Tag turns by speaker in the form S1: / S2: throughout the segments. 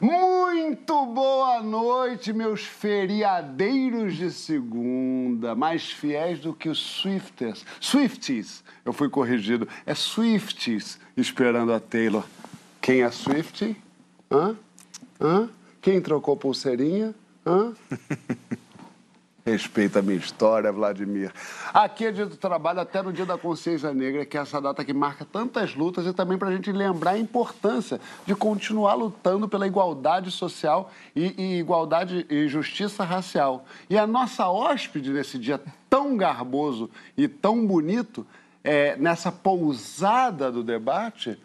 S1: Muito boa noite, meus feriadeiros de segunda, mais fiéis do que os Swifters. Swifties, eu fui corrigido. É Swifties esperando a Taylor. Quem é Swift? Hã? Hã? Quem trocou pulseirinha? Hã? Respeita a minha história, Vladimir. Aqui é dia do trabalho até no dia da consciência negra, que é essa data que marca tantas lutas e também para a gente lembrar a importância de continuar lutando pela igualdade social e, e igualdade e justiça racial. E a nossa hóspede nesse dia tão garboso e tão bonito, é, nessa pousada do debate,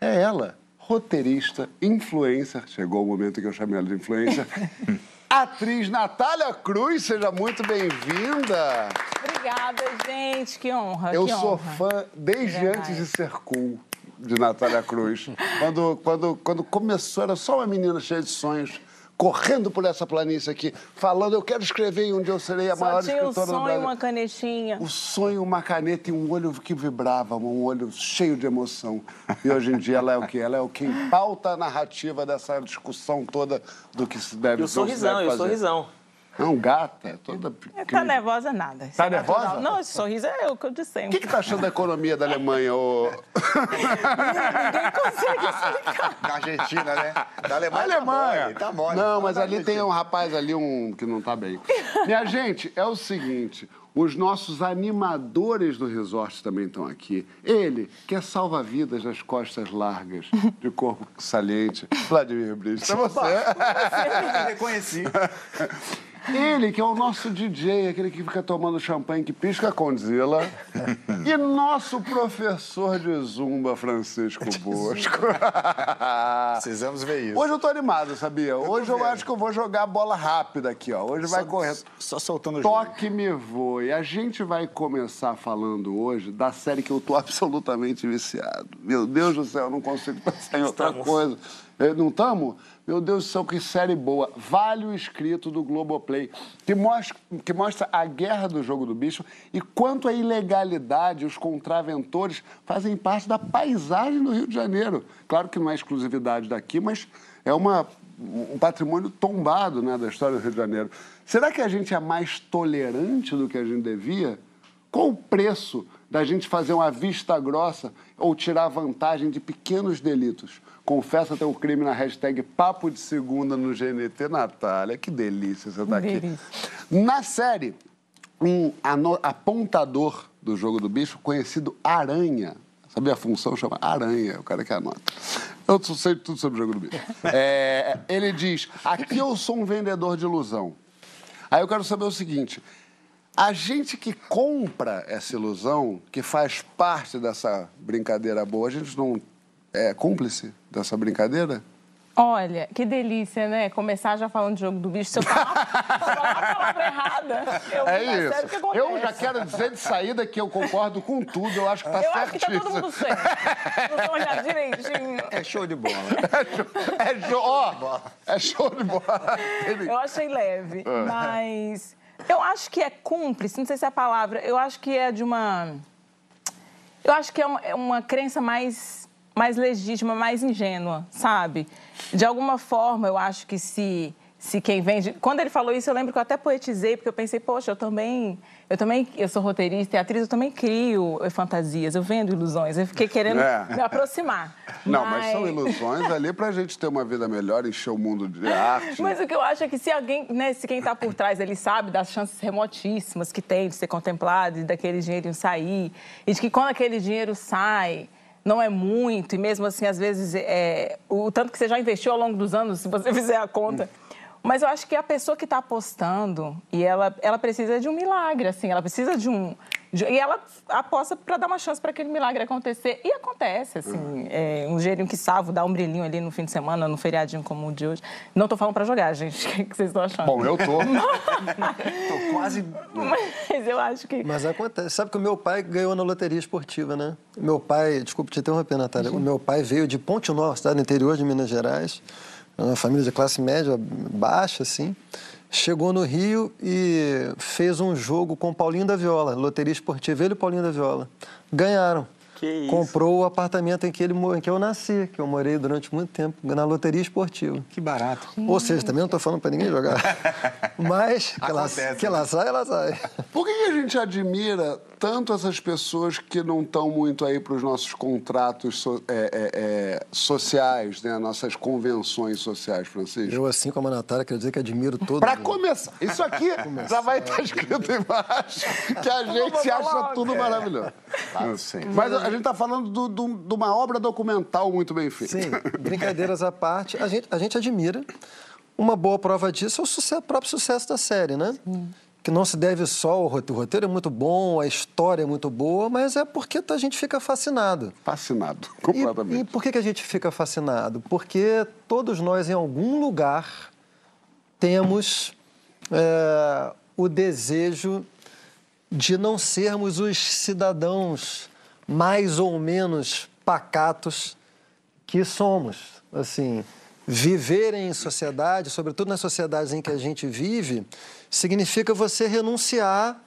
S1: é ela, roteirista, influencer. Chegou o momento que eu chamei ela de influencer. Atriz Natália Cruz, seja muito bem-vinda.
S2: Obrigada, gente. Que honra.
S1: Eu
S2: que
S1: sou
S2: honra.
S1: fã desde
S2: Verdade.
S1: antes de ser cool de Natália Cruz. quando, quando, quando começou, era só uma menina cheia de sonhos, correndo por essa planície aqui, falando: Eu quero escrever e um dia eu serei a
S2: Só
S1: maior
S2: tinha um
S1: escritora do
S2: sonho e
S1: Brasil.
S2: uma canetinha.
S1: O sonho, uma caneta e um olho que vibrava, um olho cheio de emoção. E hoje em dia ela é o quê? Ela é o que pauta a narrativa dessa discussão toda do que se deve
S3: E o
S1: não se
S3: sorrisão,
S1: deve
S3: e o
S1: fazer.
S3: sorrisão.
S1: Não, gata, toda
S2: Tá
S1: pequena.
S2: nervosa nada. Isso
S1: Tá
S2: é natural.
S1: nervosa?
S2: Não, esse sorriso é o que eu disse
S1: O que, que tá achando da economia da Alemanha, ô...
S2: Ninguém consegue explicar.
S4: Da Argentina, né? Da
S1: A
S4: Alemanha.
S1: Alemanha.
S4: Tá mole, tá mole.
S1: Não, mas ali tem um rapaz ali, um que não tá bem. Minha gente, é o seguinte. Os nossos animadores do resort também estão aqui. Ele, que é salva-vidas das costas largas, de corpo saliente. Vladimir Brito. É você.
S4: Eu reconheci.
S1: Ele, que é o nosso DJ, aquele que fica tomando champanhe que pisca com Zila. e nosso professor de zumba, Francisco Bosco.
S4: Precisamos ver isso.
S1: Hoje eu tô animado, sabia? Hoje eu acho que eu vou jogar bola rápida aqui, ó. Hoje vai
S4: Só-
S1: correr.
S4: Só soltando o jogo.
S1: Toque me voe. A gente vai começar falando hoje da série que eu tô absolutamente viciado. Meu Deus do céu, eu não consigo pensar em outra
S3: Estamos.
S1: coisa. Eh, Não estamos? Meu Deus do céu, que série boa. Vale o escrito do Globoplay, que mostra, que mostra a guerra do jogo do bicho e quanto a ilegalidade os contraventores fazem parte da paisagem do Rio de Janeiro. Claro que não é exclusividade daqui, mas é uma, um patrimônio tombado né, da história do Rio de Janeiro. Será que a gente é mais tolerante do que a gente devia? Qual o preço da gente fazer uma vista grossa ou tirar vantagem de pequenos delitos? Confessa teu crime na hashtag Papo de Segunda no GNT, Natália. Que delícia você estar aqui.
S2: Delícia.
S1: Na série, um apontador do jogo do bicho, conhecido Aranha. Sabia a função? Chama Aranha, o cara que anota. Eu sei tudo sobre o jogo do bicho. É, ele diz: aqui eu sou um vendedor de ilusão. Aí eu quero saber o seguinte: a gente que compra essa ilusão, que faz parte dessa brincadeira boa, a gente não é cúmplice dessa brincadeira?
S2: Olha, que delícia, né? Começar já falando de jogo do bicho. Se eu falar, falar a palavra errada, eu
S1: É isso.
S2: que acontece?
S1: Eu já quero dizer de saída que eu concordo com tudo, eu acho que tá
S2: Eu acho que tá todo mundo certo. Vamos olhar direitinho.
S4: É show de bola.
S1: É show, ó, é show de bola.
S2: Eu achei leve, mas eu acho que é cúmplice, não sei se é a palavra, eu acho que é de uma. Eu acho que é uma, é uma crença mais, mais legítima, mais ingênua, sabe? De alguma forma, eu acho que se, se quem vende. Quando ele falou isso, eu lembro que eu até poetizei, porque eu pensei, poxa, eu também. Eu também, eu sou roteirista e atriz, eu também crio eh, fantasias, eu vendo ilusões. Eu fiquei querendo
S1: É.
S2: me aproximar.
S1: Não, mas são ilusões ali pra gente ter uma vida melhor, encher o mundo de arte.
S2: Mas o que eu acho é que se alguém, né, se quem está por trás ele sabe das chances remotíssimas que tem de ser contemplado e daquele dinheiro sair, e de que quando aquele dinheiro sai, não é muito, e mesmo assim, às vezes, é, o tanto que você já investiu ao longo dos anos, se você fizer a conta. Mas eu acho que a pessoa que está apostando, e ela, ela precisa de um milagre, assim, ela precisa de um. E ela aposta para dar uma chance para aquele milagre acontecer. E acontece, assim. É, um dinheirinho que salvo, dá um brilhinho ali no fim de semana, no feriadinho como o de hoje. Não estou falando para jogar, gente. O que que vocês estão achando?
S1: Bom, eu tô.
S4: Tô quase.
S2: Mas eu acho que.
S5: Mas acontece. Sabe que o meu pai ganhou na loteria esportiva, né? Meu pai, desculpa te interromper, Natália. O meu pai veio de Ponte Nova, cidade do interior de Minas Gerais. Uma família de classe média baixa, assim. Chegou no Rio e fez um jogo com o Paulinho da Viola, loteria esportiva, ele e o Paulinho da Viola. Ganharam.
S4: Que isso.
S5: comprou o apartamento em que, ele, em que eu nasci, que eu morei durante muito tempo, na loteria esportiva.
S4: Que barato.
S5: Ou seja, também não estou falando para ninguém jogar. Mas que ela, que ela sai, ela sai.
S1: Por que, que a gente admira tanto essas pessoas que não estão muito aí para os nossos contratos so- é, é, é, sociais, né? Nossas convenções sociais, Francisco?
S5: Eu, assim como a Natália, quero dizer que admiro todo
S1: Para
S5: mundo.
S1: começar, isso aqui já vai estar escrito embaixo, que a gente acha tudo maravilhoso.
S4: Eu sei.
S1: Mas a gente está falando do- do- de uma obra documental muito bem feita.
S5: Sim, brincadeiras à parte, a gente, a gente admira. Uma boa prova disso é o sucesso- próprio sucesso da série, né? Que não se deve só ao roteiro. O roteiro é muito bom, a história é muito boa, mas é porque a gente fica fascinado.
S1: Fascinado,
S5: E,
S1: completamente.
S5: e por que, que a gente fica fascinado? Porque todos nós, em algum lugar, temos é, o desejo de não sermos os cidadãos mais ou menos pacatos que somos. Assim, viver em sociedade, sobretudo nas sociedades em que a gente vive, significa você renunciar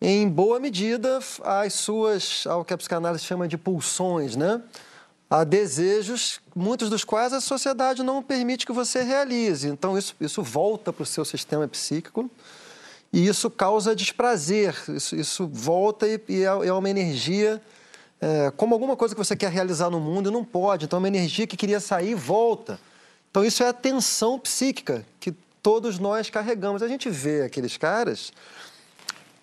S5: em boa medida às suas, ao que a psicanálise chama de pulsões, né? Há desejos, muitos dos quais a sociedade não permite que você realize. Então, isso, isso volta para o seu sistema psíquico e isso causa desprazer. Isso, isso volta e, e é, é uma energia, é, como alguma coisa que você quer realizar no mundo e não pode. Então, é uma energia que queria sair volta. Então, isso é a tensão psíquica que todos nós carregamos. A gente vê aqueles caras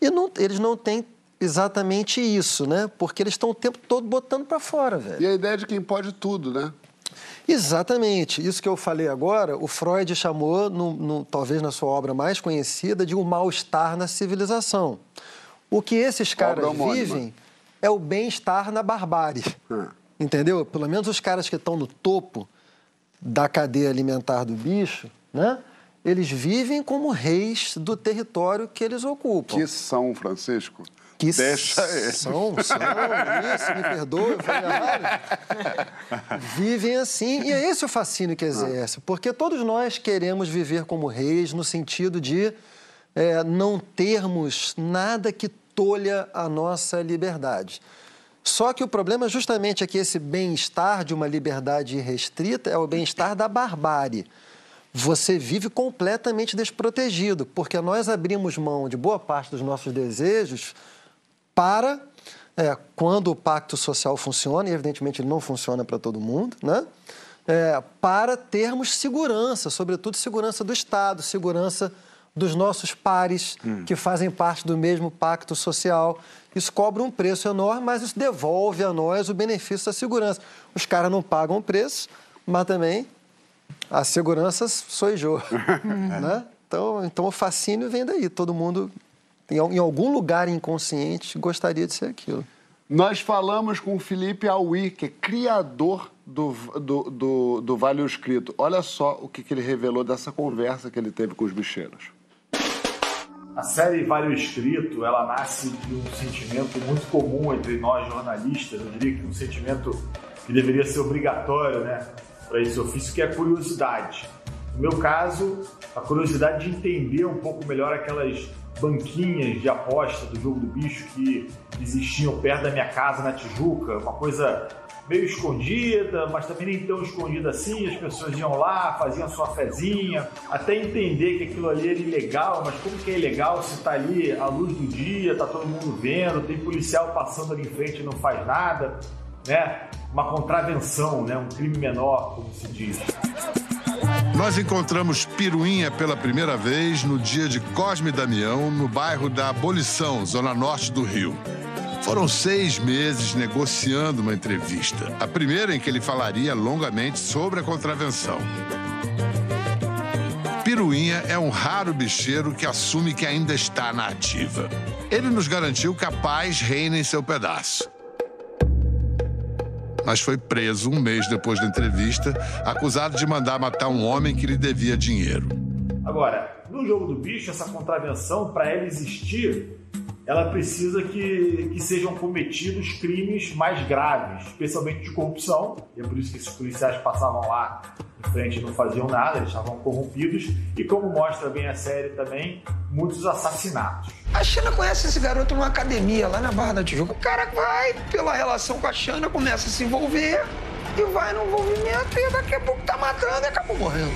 S5: e não- eles não têm exatamente isso, né? Porque eles estão o tempo todo botando para fora, velho.
S1: E a ideia de quem pode tudo, né?
S5: Exatamente. Isso que eu falei agora, o Freud chamou, no- no- talvez na sua obra mais conhecida, de um mal-estar na civilização. O que esses caras vivem é o bem-estar na barbárie.
S1: Hum.
S5: Entendeu? Pelo menos os caras que estão no topo da cadeia alimentar do bicho, né? Eles vivem como reis do território que eles ocupam.
S1: Que São Francisco.
S5: Que
S1: Deixa
S5: são, são, isso, me perdoe. Vivem assim, e é esse o fascínio que exerce, porque todos nós queremos viver como reis no sentido de é, não termos nada que tolha a nossa liberdade. Só que o problema justamente é que esse bem-estar de uma liberdade irrestrita é o bem-estar da barbárie. Você vive completamente desprotegido, porque nós abrimos mão de boa parte dos nossos desejos para, é, quando o pacto social funciona, e evidentemente ele não funciona para todo mundo, né? É, para termos segurança, sobretudo segurança do Estado, segurança dos nossos pares que fazem parte do mesmo pacto social. Isso cobra um preço enorme, mas isso devolve a nós o benefício da segurança. Os caras não pagam o preço, mas também a segurança sou eu, né? Então, então o fascínio vem daí. Todo mundo, em, em algum lugar inconsciente, gostaria de ser aquilo.
S1: Nós falamos com o Felipe Aui, que é criador do, do, do, do Vale Escrito. Olha só o que, que ele revelou dessa conversa que ele teve com os bicheiros.
S3: A série Vale o Escrito, ela nasce de um sentimento muito comum entre nós jornalistas, eu diria que um sentimento que deveria ser obrigatório, né, para esse ofício, que é a curiosidade. No meu caso, a curiosidade de entender um pouco melhor aquelas banquinhas de aposta do jogo do bicho que existiam perto da minha casa na Tijuca, uma coisa meio escondida, mas também nem tão escondida assim. As pessoas iam lá, faziam sua fezinha, até entender que aquilo ali era ilegal, mas como que é ilegal se tá ali à luz do dia, tá todo mundo vendo, tem policial passando ali em frente e não faz nada, né? Uma contravenção, né? Um crime menor, como se diz.
S6: Nós encontramos Piruinha pela primeira vez no dia de Cosme Damião, no bairro da Abolição, zona norte do Rio. Foram seis meses negociando uma entrevista, a primeira em que ele falaria longamente sobre a contravenção. Piruinha é um raro bicheiro que assume que ainda está na ativa. Ele nos garantiu que a paz reina em seu pedaço mas foi preso um mês depois da entrevista, acusado de mandar matar um homem que lhe devia dinheiro.
S3: Agora, no jogo do bicho, essa contravenção, para ela existir, ela precisa que, que sejam cometidos crimes mais graves, especialmente de corrupção, e é por isso que esses policiais passavam lá em frente e não faziam nada, eles estavam corrompidos, e como mostra bem a série também, muitos assassinatos.
S7: A Xana conhece esse garoto numa academia lá na Barra da Tijuca. O cara vai, pela relação com a Xana, começa a se envolver e vai no envolvimento e daqui a pouco tá matando e acabou morrendo.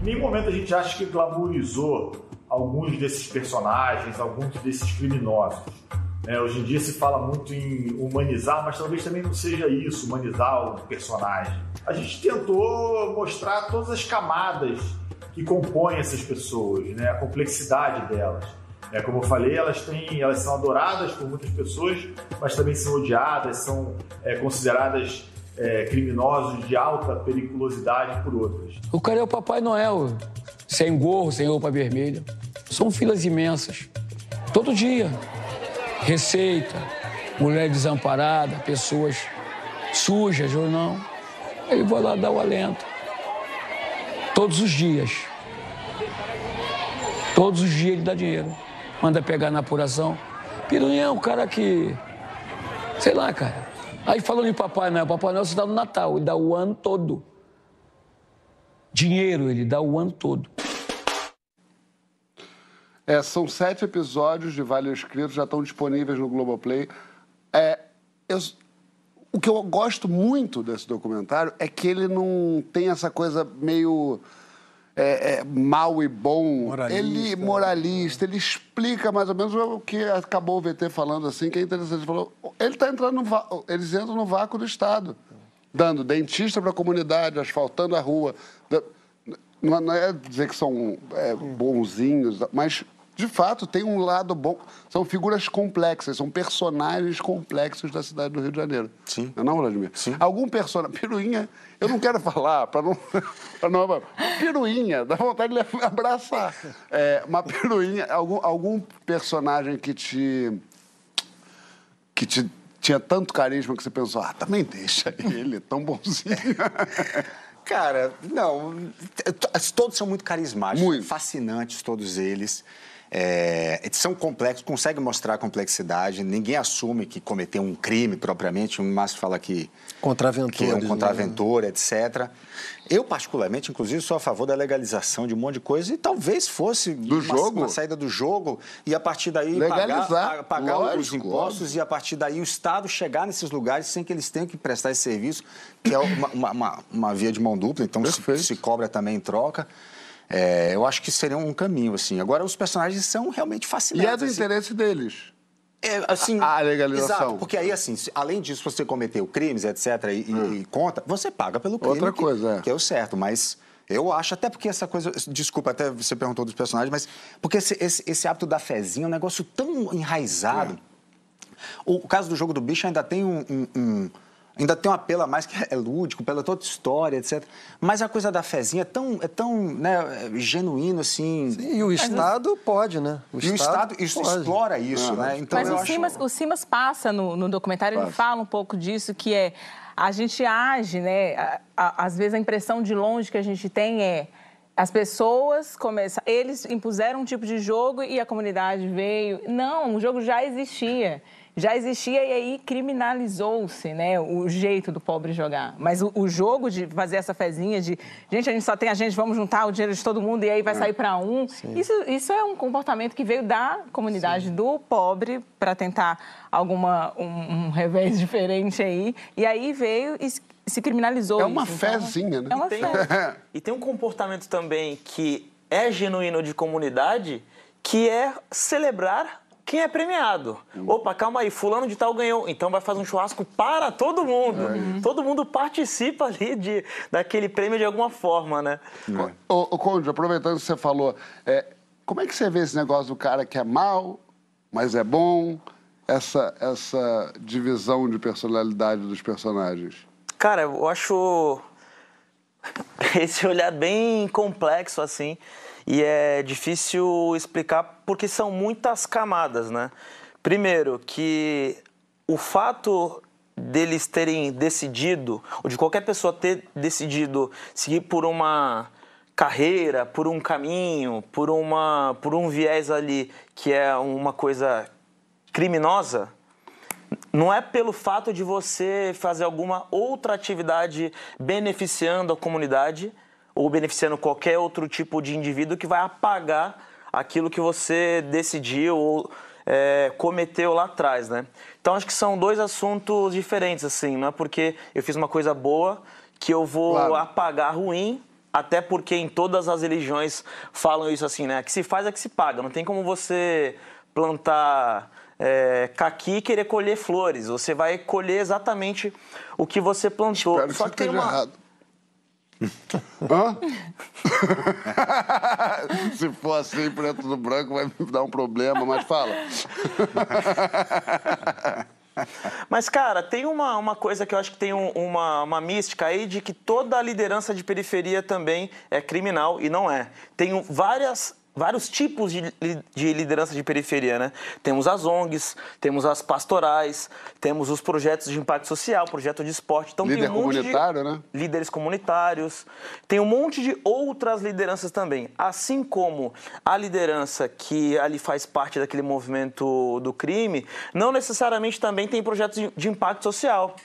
S3: Em nenhum momento a gente acha que glamorizou alguns desses personagens, alguns desses criminosos. É, hoje em dia se fala muito em humanizar, mas talvez também não seja isso, humanizar o personagem. A gente tentou mostrar todas as camadas que compõem essas pessoas, né? a complexidade delas. É, como eu falei, elas, têm, elas são adoradas por muitas pessoas, mas também são odiadas, são é, consideradas é, criminosos de alta periculosidade por outras.
S8: O cara é o Papai Noel, sem gorro, sem roupa vermelha. São filas imensas. Todo dia. Receita, mulher desamparada, pessoas sujas ou não. Ele vai lá dar o alento. Todos os dias. Todos os dias ele dá dinheiro. Manda pegar na apuração. Piranha é um cara que. Sei lá, cara. Aí falando em Papai Noel, Papai Noel se dá no Natal, ele dá o ano todo. Dinheiro ele dá o ano todo.
S1: É, são sete episódios de Vale Escrito, já estão disponíveis no Globoplay. É, eu, o que eu gosto muito desse documentário é que ele não tem essa coisa meio é, é, mal e bom.
S5: Moralista.
S1: Ele moralista, ele explica mais ou menos o que acabou o VT falando assim, que é interessante. Ele falou, ele tá entrando no eles entram no vácuo do Estado, dando dentista para a comunidade, asfaltando a rua. Da- Não, é dizer que são é, bonzinhos, mas de fato tem um lado bom. São figuras complexas, são personagens complexos da cidade do Rio de Janeiro.
S4: Sim.
S1: Não, é não Vladimir?
S4: Sim.
S1: Algum personagem. Piruinha, eu não quero falar, para não, pra não. Piruinha, dá vontade de abraçar. É, uma piruinha, algum, algum personagem que te. que te tinha tanto carisma que você pensou, ah, também deixa ele, tão bonzinho.
S4: Cara, não. Todos são muito carismáticos,
S1: Muito.
S4: fascinantes, todos eles. É, são complexos, conseguem mostrar a complexidade. Ninguém assume que cometeu um crime propriamente. O Márcio fala que,
S5: Contraventores,
S4: que é um
S5: né?
S4: contraventor, etc. Eu, particularmente, inclusive, sou a favor da legalização de um monte de coisa e talvez fosse
S1: Do
S4: uma,
S1: jogo?
S4: uma saída do jogo e a partir daí
S1: Legalizar,
S4: pagar, pagar os
S1: lógico,
S4: impostos e a partir daí o Estado chegar nesses lugares sem que eles tenham que prestar esse serviço, que é uma, uma, uma- uma via de mão dupla, então se, se cobra também em troca. É, eu acho que seria um caminho, assim. Agora, os personagens são realmente
S1: E
S4: fascinantes.
S1: é do
S4: assim.
S1: interesse deles.
S4: É, assim,
S1: A- a legalização.
S4: Exato, porque aí, assim, além disso, você cometeu crimes, etc., e, e- e conta, você paga pelo crime.
S1: Hum. Outra
S4: que-
S1: coisa, é.
S4: Que é o certo, mas eu acho, até porque essa coisa. Desculpa, até você perguntou dos personagens, mas. Porque esse, esse, esse hábito da fezinha é um negócio tão enraizado. O, o caso do jogo do bicho ainda tem um. um- um- Ainda tem um apelo a mais que é lúdico, pela toda história, etc. Mas a coisa da fezinha é tão, é tão né, genuíno, assim.
S5: E o Estado pode, né?
S4: E o Estado isso
S5: pode.
S4: explora isso, né? Então,
S2: Mas
S4: eu
S2: o,
S4: acho-
S2: Simas, o Simas passa no, no documentário, ele
S1: Passa.
S2: fala um pouco disso, que é a gente age, né? a- a- às vezes a impressão de longe que a gente tem é as pessoas começam, eles impuseram um tipo de jogo e a comunidade veio. Não, o jogo já existia. Já existia e aí criminalizou-se, né, o jeito do pobre jogar. Mas o, o jogo de fazer essa fezinha de, gente, a gente só tem a gente, vamos juntar o dinheiro de todo mundo e aí vai sair para um. Isso, isso é um comportamento que veio da comunidade do pobre para tentar alguma um, um revés diferente aí. E aí veio e se- se criminalizou.
S1: É uma
S2: isso. Então,
S1: fezinha, né?
S2: É uma
S9: Tem-
S2: fé.
S9: e tem um comportamento também que é genuíno de comunidade, que é celebrar quem é premiado. Opa, calma aí, fulano de tal ganhou, então vai fazer um churrasco para todo mundo. Todo mundo participa ali de, daquele prêmio de alguma forma, né?
S1: Ô, ô Conde, aproveitando que você falou, é, como é que você vê esse negócio do cara que é mal, mas é bom? Essa, essa divisão de personalidade dos personagens?
S9: Cara, eu acho esse olhar bem complexo assim e é difícil explicar porque são muitas camadas, né? Primeiro que o fato deles terem decidido ou de qualquer pessoa ter decidido seguir por uma carreira, por um caminho, por, uma, por um viés ali que é uma coisa criminosa, não é pelo fato de você fazer alguma outra atividade beneficiando a comunidade ou beneficiando qualquer outro tipo de indivíduo que vai apagar aquilo que você decidiu ou é, cometeu lá atrás, né? Então acho que são dois assuntos diferentes, assim, não é porque eu fiz uma coisa boa que eu vou
S1: Claro.
S9: apagar ruim, até porque em todas as religiões falam isso assim, né? Que se faz é que se paga. Não tem como você plantar é, caqui e querer colher flores. Você vai colher exatamente o que você plantou.
S1: Espero que
S9: Só
S1: você
S9: que tem uma,
S1: errado. Hã? Se for assim, preto no branco, vai me dar um problema, mas fala.
S9: Mas, cara, tem uma, uma coisa que eu acho que tem um- uma, uma mística aí de que toda a liderança de periferia também é criminal e não é. Tem várias. Vários tipos de, de liderança de periferia, né? Temos as ONGs, temos as pastorais, temos os projetos de impacto social, projeto de esporte. Então,
S1: Líder
S9: tem um monte de-
S1: comunitário, né?
S9: líderes comunitários. Tem um monte de outras lideranças também. Assim como a liderança que ali faz parte daquele movimento do crime, não necessariamente também tem projetos de, de impacto social.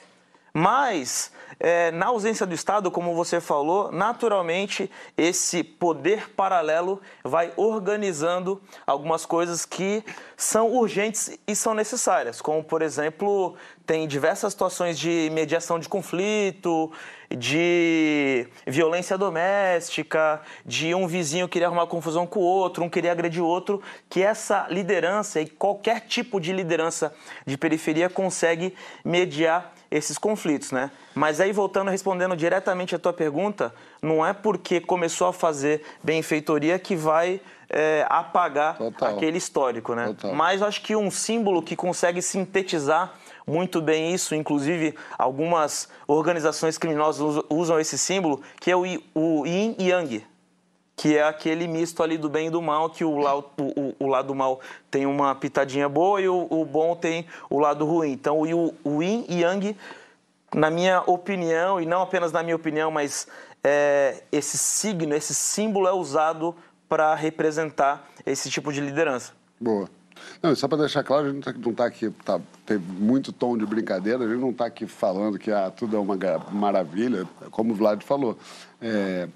S9: Mas, é, na ausência do Estado, como você falou, naturalmente esse poder paralelo vai organizando algumas coisas que são urgentes e são necessárias, como, por exemplo, tem diversas situações de mediação de conflito, de violência doméstica, de um vizinho querer arrumar confusão com o outro, um querer agredir o outro, que essa liderança e qualquer tipo de liderança de periferia consegue mediar esses conflitos, né? Mas aí voltando respondendo diretamente a tua pergunta, não é porque começou a fazer benfeitoria que vai é, apagar
S1: Total.
S9: aquele histórico, né?
S1: Total.
S9: Mas acho que um símbolo que consegue sintetizar muito bem isso, inclusive algumas organizações criminosas us- usam esse símbolo, que é o, yin e yang, que é aquele misto ali do bem e do mal, que o, o- o- lado mal tem uma pitadinha boa e o, o bom tem o lado ruim. Então o, o yin e yang, na minha opinião, e não apenas na minha opinião, mas é, esse signo, esse símbolo é usado para representar esse tipo de liderança.
S1: Boa. Não, só para deixar claro, a gente não está aqui, tá, tem muito tom de brincadeira, a gente não está aqui falando que ah, tudo é uma maravilha, como o Vlad falou. É,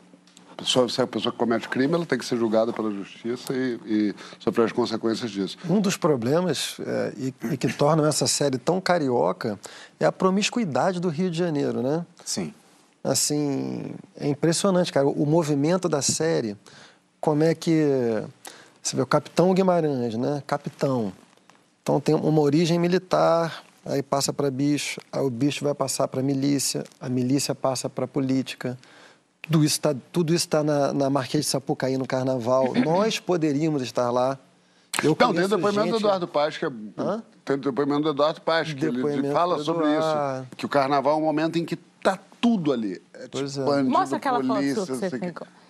S1: pessoa, se a pessoa que comete crime, ela tem que ser julgada pela justiça e, e sofrer as consequências disso.
S5: Um dos problemas é, e, e que tornam essa série tão carioca é a promiscuidade do Rio de Janeiro, né?
S4: Sim.
S5: Assim, é impressionante, cara. O movimento da série, como é que. Você vê o Capitão Guimarães, né? Capitão. Então tem uma origem militar, aí passa para bicho, aí o bicho vai passar para milícia, a milícia passa para política. Tudo isso está tudo isso tá na, na Marquês de Sapucaí no Carnaval. Nós poderíamos estar lá. Eu
S1: Não, tem o depoimento do
S5: gente-
S1: Eduardo Paes, que é.
S5: Hã?
S1: Tem o depoimento do Eduardo Paes, que ele- ele
S5: Depoimento
S1: fala
S5: do
S1: sobre
S5: Eduardo.
S1: isso. Que o carnaval é um momento em que tá tudo ali. É
S5: Pois
S1: tipo
S5: é.
S1: bandido,
S2: Mostra aquela foto
S1: polícia,
S2: sua que você
S1: o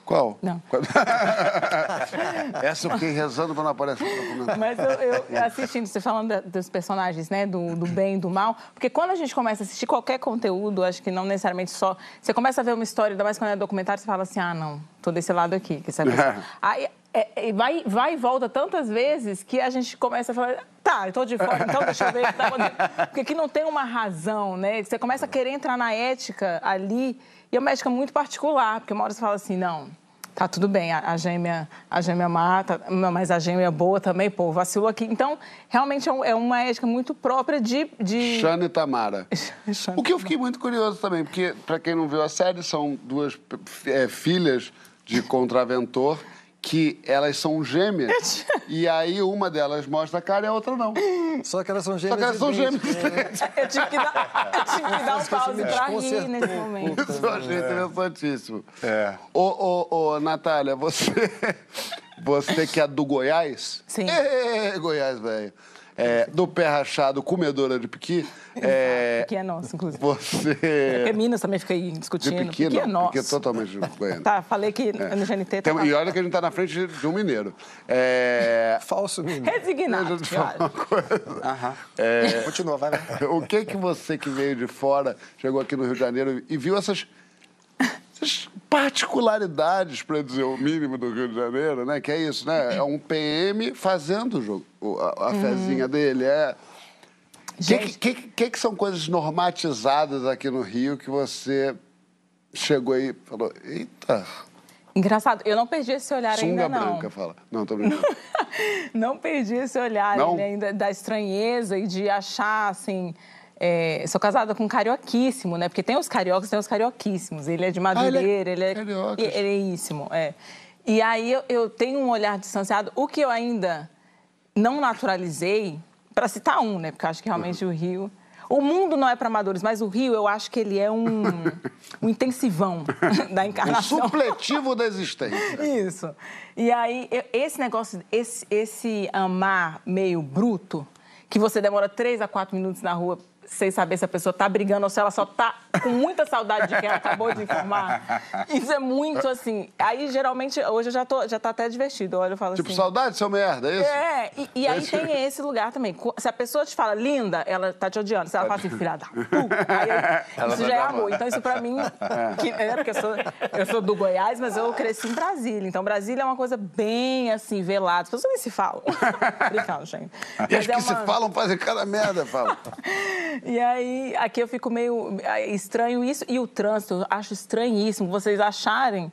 S1: Qual?
S2: Não.
S1: Essa eu fiquei rezando para não aparecer no documento.
S2: Mas eu, eu assistindo, você falando da- dos personagens, né? Do, do bem e do mal. Porque quando a gente começa a assistir qualquer conteúdo, acho que não necessariamente só. Você começa a ver uma história, ainda mais quando é documentário, você fala assim: ah, não, tô desse lado aqui. Que essa pessoa- Aí é, é, vai, vai e volta tantas vezes que a gente começa a falar. Tá, eu tô de fora, então deixa eu ver o que tá acontecendo. Porque aqui não tem uma razão, né? Você começa a querer entrar na ética ali, e é uma ética muito particular, porque uma hora você fala assim, não, Tá tudo bem, a, a gêmea, a gêmea mata, não, mas a gêmea é boa também, pô, vacilou aqui. Então, realmente é, um- é uma ética muito própria de. de...
S1: Xana e Tamara.
S2: Xana
S1: O que eu fiquei muito curioso também, porque, para quem não viu a série, são duas é, filhas de contraventor que elas são gêmeas. e aí uma delas mostra a cara e a outra não.
S5: Só que elas são
S1: Só
S5: gêmeas.
S1: que elas são gêmeas diferentes.
S2: Eu tive que dar, eu tive que dar um pause pra rir nesse momento.
S1: Isso eu achei interessantíssimo.
S4: É.
S1: Ô, ô, ô, Natália, você, você que é do Goiás?
S2: Sim.
S1: Ê, Goiás, velho. É, do pé rachado, comedora de piqui. É,
S2: Que é nosso, inclusive.
S1: você...
S2: Porque Minas também fica aí
S1: De
S2: discutindo.
S1: piqui,
S2: Piqui é
S1: não. Piqui é
S2: nosso.
S1: totalmente goiano.
S2: Tá, falei que no GNT tá
S1: Tem- e olha que a gente tá na frente de um mineiro. É...
S5: Falso.
S1: Deixa
S2: resignado.
S1: eu te falar uma coisa.
S4: Aham. Continua, vai, vai.
S1: O que que você que veio de fora, chegou aqui no Rio de Janeiro e viu essas essas particularidades, para dizer o mínimo do Rio de Janeiro, né? Que é isso, né? É um PM fazendo o jogo, a, a fezinha dele. É. O que, que, que, que são coisas normatizadas aqui no Rio que você chegou aí e falou, eita,
S2: Engraçado, eu não perdi esse olhar
S1: sunga
S2: ainda, não.
S1: branca, fala. Não, tô brincando.
S2: não perdi esse olhar ainda da estranheza e de achar assim. É, sou casada com um carioquíssimo, né? Porque tem os cariocas, tem os carioquíssimos. Ele é de Madureira, ele é, ele é íssimo, é. E aí eu, eu tenho um olhar distanciado. O que eu ainda não naturalizei, para citar um, né? Porque eu acho que realmente o Rio. O mundo não é para amadores, mas o Rio eu acho que ele é um, um intensivão da
S1: Um
S2: encarnação.
S1: supletivo da existência.
S2: Isso. E aí, esse negócio, esse, esse amar meio bruto, que você demora três a quatro minutos na rua sem saber se a pessoa tá brigando ou se ela só tá com muita saudade de quem ela acabou de informar. Isso é muito assim. Aí, geralmente, hoje eu já, tô, já tá até divertido. Olha, eu falo
S1: Tipo,
S2: assim.
S1: saudade, seu merda, é isso?
S2: É, e, e aí tem esse lugar também. Se a pessoa te fala linda, ela tá te odiando. Se ela fala assim, filha da puta, aí isso já é amor. Então isso pra mim, que, é, porque eu sou, eu sou do Goiás, mas eu cresci em Brasília. Então Brasília é uma coisa bem assim, velada. As pessoas nem se falam. Brincando, gente.
S1: E as
S2: Mas
S1: que
S2: é
S1: se
S2: uma-
S1: falam fazem cada merda, fala.
S2: e aí, aqui eu fico meio é, estranho isso. E o trânsito, eu acho estranhíssimo vocês acharem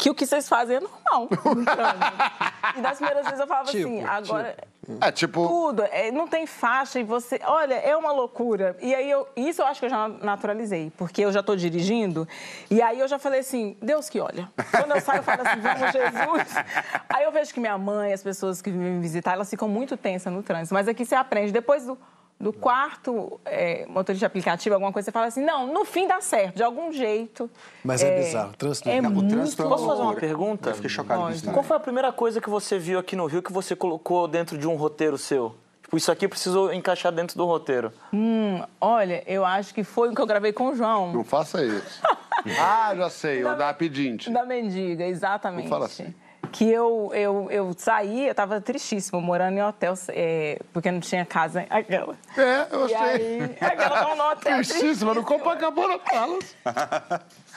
S2: que o que vocês fazem é normal. E das primeiras vezes eu falava
S5: Tipo,
S2: assim, agora...
S1: É, tipo,
S2: Tudo, é, não tem faixa e você. Olha, é uma loucura. E aí, eu, isso eu acho que eu já naturalizei, porque eu já estou dirigindo. E aí eu já falei assim: Deus que olha. Quando eu saio, eu falo assim: vamos, Jesus. Aí eu vejo que minha mãe, as pessoas que vêm me visitar, elas ficam muito tensas no trânsito. Mas aqui você aprende. Depois do, do quarto é, motorista de aplicativo, alguma coisa, você fala assim: não, no fim dá certo, de algum jeito.
S5: Mas é bizarro, o trânsito
S2: é
S5: não, o
S2: muito
S4: trânsito é
S9: Posso fazer uma pergunta?
S4: Eu fiquei chocado com isso também.
S9: Qual foi a primeira coisa que você viu aqui no Rio que você colocou dentro de um roteiro seu? Tipo, isso aqui precisou encaixar dentro do roteiro.
S2: Hum, olha, eu acho que foi o que eu gravei com o João.
S1: não faça isso. Ah, já sei, o da pedinte.
S2: Da mendiga, exatamente.
S1: Não fala assim.
S2: Que eu, eu, eu saí, eu tava tristíssima, morando em hotel, é, porque não tinha casa. Aquela.
S1: É, eu
S2: E
S1: sei.
S2: aí, aquela tava no hotel.
S1: Tristíssima, no Copacabana Palace.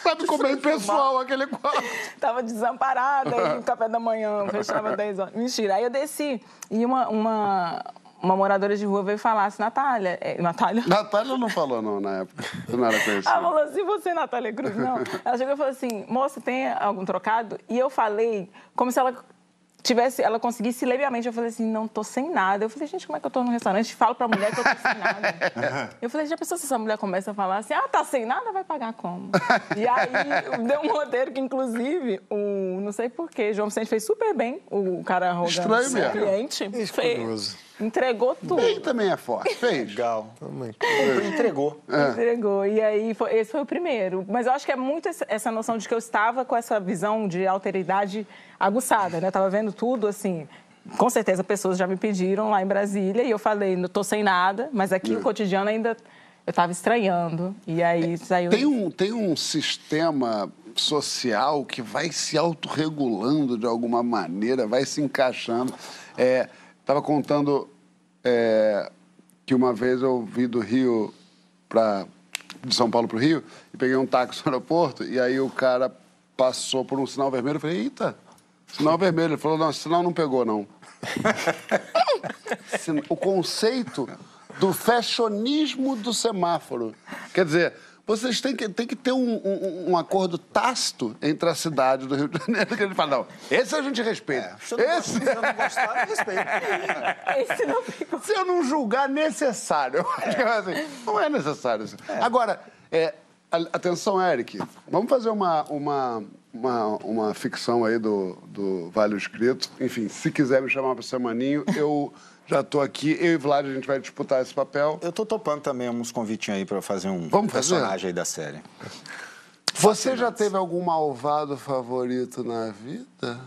S1: Sabe como é pessoal aquele quarto.
S2: Tava desamparada, aí o café da manhã fechava 10 horas. Mentira. Aí eu desci e uma, uma, uma moradora de rua veio falar assim, Natália, é, Natália?
S1: Natália não falou não na época. Não era
S2: Ela
S1: conhecida.
S2: falou assim, você, Natália Cruz, não. Ela chegou e falou assim, moça, tem algum trocado? E eu falei como se ela tivesse, ela conseguisse ler minha mente. Eu falei assim, não, tô sem nada. Eu falei, gente, como é que eu tô no restaurante falo pra mulher que eu tô sem nada? Eu falei, já pensou se essa mulher começa a falar assim, ah, tá sem nada, vai pagar como? E aí, deu um roteiro que, inclusive, o, não sei porquê, João Vicente fez super bem, o cara arrogante,
S1: Estranho
S2: o
S1: mesmo.
S2: cliente, fez,
S5: Escuroso.
S2: Entregou tudo.
S1: Bem também é forte. Fez.
S4: Legal.
S5: Também.
S4: Entregou.
S2: Entregou. E aí, foi- esse foi o primeiro. Mas eu acho que é muito essa- noção de que eu estava com essa visão de alteridade aguçada, né? Tava vendo tudo, assim... Com certeza, pessoas já me pediram lá em Brasília e eu falei, não tô sem nada, mas aqui o cotidiano ainda... Eu estava estranhando. E aí saiu...
S1: Tem um, tem um sistema social que vai se autorregulando de alguma maneira, vai se encaixando. É, Estava contando é, que uma vez eu vi do Rio para de São Paulo para o Rio e peguei um táxi no aeroporto e aí o cara passou por um sinal vermelho. Eu falei, eita, sinal vermelho. Ele falou, não, esse sinal não pegou, não. O conceito do fashionismo do semáforo. Quer dizer, vocês têm que, têm que ter um, um- um acordo tácito entre a cidade do Rio de Janeiro, que ele fala, não, esse a gente respeita.
S4: Se eu não,
S1: esse,
S4: se eu não gostar, respeito.
S2: Esse não ficou...
S1: se eu não julgar necessário. Eu é assim, não é necessário. isso. Agora, é, atenção, Eric, vamos fazer uma, uma, uma, uma ficção aí do, do Vale Escrito. Enfim, se quiser me chamar para o Semaninho, eu já estou aqui. Eu e Vlad, a gente vai disputar esse papel.
S4: Eu tô topando também uns convitinhos aí pra fazer um
S1: Vamos fazer?
S4: personagem aí da série.
S1: Você já teve algum malvado favorito na vida?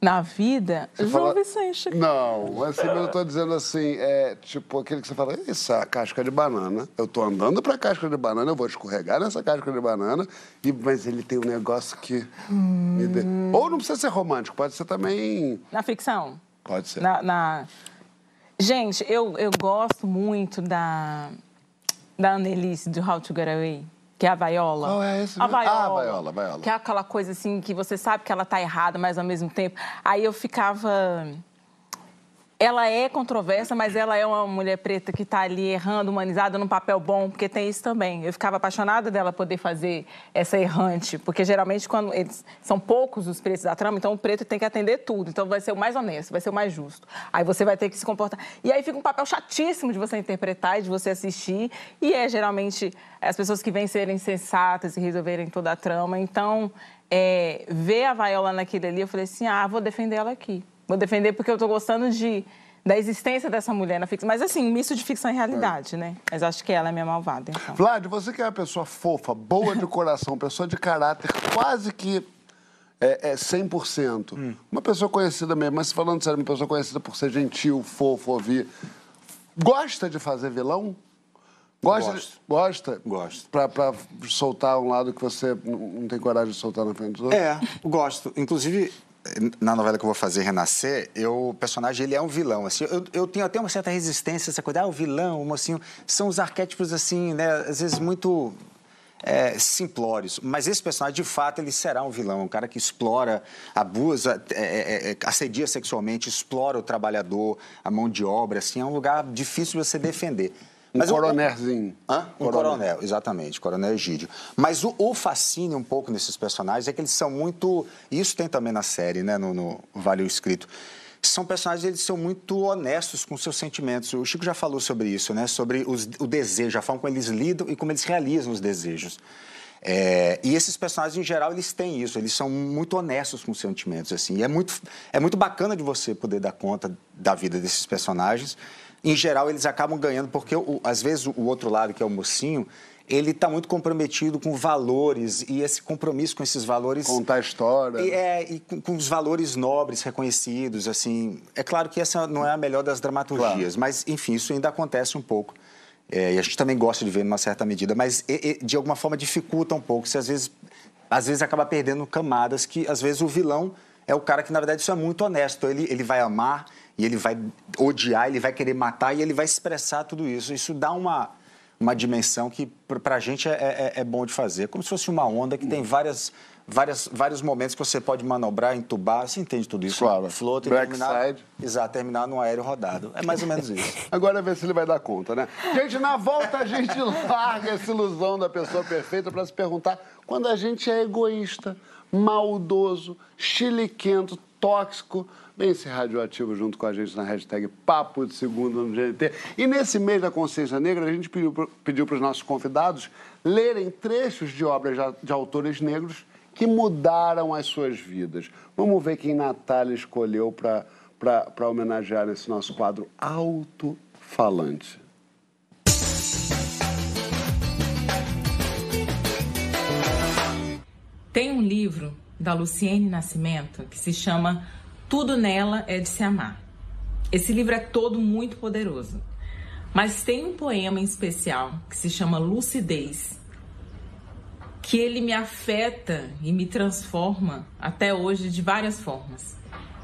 S2: Na vida, João
S1: fala-
S2: Vicente.
S1: Não, assim, mas eu tô dizendo assim, é tipo aquele que você fala, isso é a casca de banana. Eu tô andando pra casca de banana, eu vou escorregar nessa casca de banana, e, mas ele tem um negócio que me dê. Ou não precisa ser romântico, pode ser também.
S2: Na ficção?
S1: Pode ser.
S2: Na, na- Gente, eu, eu gosto muito da, da Annelise, do How to Get Away. que é a vaiola.
S1: Qual é esse
S2: A
S1: mesmo? Ah,
S2: vaiola.
S1: a vaiola, a vaiola.
S2: Que é aquela coisa assim que você sabe que ela tá errada, mas ao mesmo tempo. Aí eu ficava. Ela é controversa, mas ela é uma mulher preta que está ali errando, humanizada num papel bom, porque tem isso também. Eu ficava apaixonada dela poder fazer essa errante, porque geralmente quando eles são poucos os pretos da trama, então o preto tem que atender tudo. Então vai ser o mais honesto, vai ser o mais justo. Aí você vai ter que se comportar. E aí fica um papel chatíssimo de você interpretar e de você assistir. E é geralmente as pessoas que vêm serem sensatas e resolverem toda a trama. Então, é, ver a Viola naquilo ali, eu falei assim: ah, vou defender ela aqui. Vou defender porque eu tô gostando de, da existência dessa mulher na ficção. Mas assim, um misto de ficção e realidade, né? Mas acho que ela é minha malvada, então.
S1: Vlad, você que é uma pessoa fofa, boa de coração, pessoa de caráter quase que é, é 100%.
S4: Hum.
S1: Uma pessoa conhecida mesmo, mas falando sério, uma pessoa conhecida por ser gentil, fofo, ouvir. Gosta de fazer vilão? Gosta?
S4: Gosto.
S1: De, gosta?
S4: Gosto.
S1: Pra, pra soltar um lado que você não não tem coragem de soltar na frente dos outros?
S4: É, gosto. Inclusive, na novela que eu vou fazer, Renascer, eu, o personagem ele é um vilão. Assim, eu, eu tenho até uma certa resistência a essa coisa, ah, o vilão, o mocinho. São os arquétipos, assim, né, às vezes muito é, simplórios. Mas esse personagem, de fato, ele será um vilão. Um cara que explora, abusa, é, é, é, assedia sexualmente, explora o trabalhador, a mão de obra. Assim, é um lugar difícil de você defender.
S1: Um
S4: Mas
S1: coronerzinho.
S4: Hã? Um coronel. exatamente, coronel Egídio. Mas o, o fascínio um pouco nesses personagens é que eles são muito. Isso tem também na série, né? No, no Vale o Escrito. São personagens, eles são muito honestos com seus sentimentos. O Chico já falou sobre isso, né? Sobre os- o desejo, a forma como eles lidam e como eles realizam os desejos. É, e esses personagens, em geral, eles têm isso, eles são muito honestos com os sentimentos, assim. E é muito, é muito bacana de você poder dar conta da vida desses personagens. Em geral, eles acabam ganhando, porque, o- às vezes, o outro lado, que é o mocinho, ele está muito comprometido com valores, e esse compromisso com esses valores...
S1: Contar a história.
S4: E, é, e com, com os valores nobres reconhecidos, assim. É claro que essa não é a melhor das dramaturgias, mas, enfim, isso ainda acontece um pouco. É, e a gente também gosta de ver numa certa medida, mas e- e, de alguma forma dificulta um pouco. Você às vezes, às vezes acaba perdendo camadas que às vezes o vilão é o cara que na verdade isso é muito honesto. Ele, ele vai amar e ele vai odiar, ele vai querer matar e ele vai expressar tudo isso. Isso dá uma uma dimensão que pr- pra gente é, é, é bom de fazer. Como se fosse uma onda que tem várias, várias, vários momentos que você pode manobrar, entubar. Você entende tudo isso?
S1: Claro.
S4: Flota e terminar.
S1: Backside.
S4: Exato, terminar num aéreo rodado. É mais ou menos isso.
S1: Agora ver se ele vai dar conta, né? Gente, na volta a gente larga essa ilusão da pessoa perfeita para se perguntar quando a gente é egoísta, maldoso, chiliquento, tóxico. Vem ser radioativo junto com a gente na hashtag Papo de Segunda no GNT. E nesse mês da consciência negra, a gente pediu para os nossos convidados lerem trechos de obras de- autores negros que mudaram as suas vidas. Vamos ver quem Natália escolheu para homenagear nesse nosso quadro Alto-Falante.
S2: Tem um livro da Luciene Nascimento que se chama Tudo Nela é de Se Amar. Esse livro é todo muito poderoso. Mas tem um poema em especial que se chama Lucidez, que ele me afeta e me transforma até hoje de várias formas.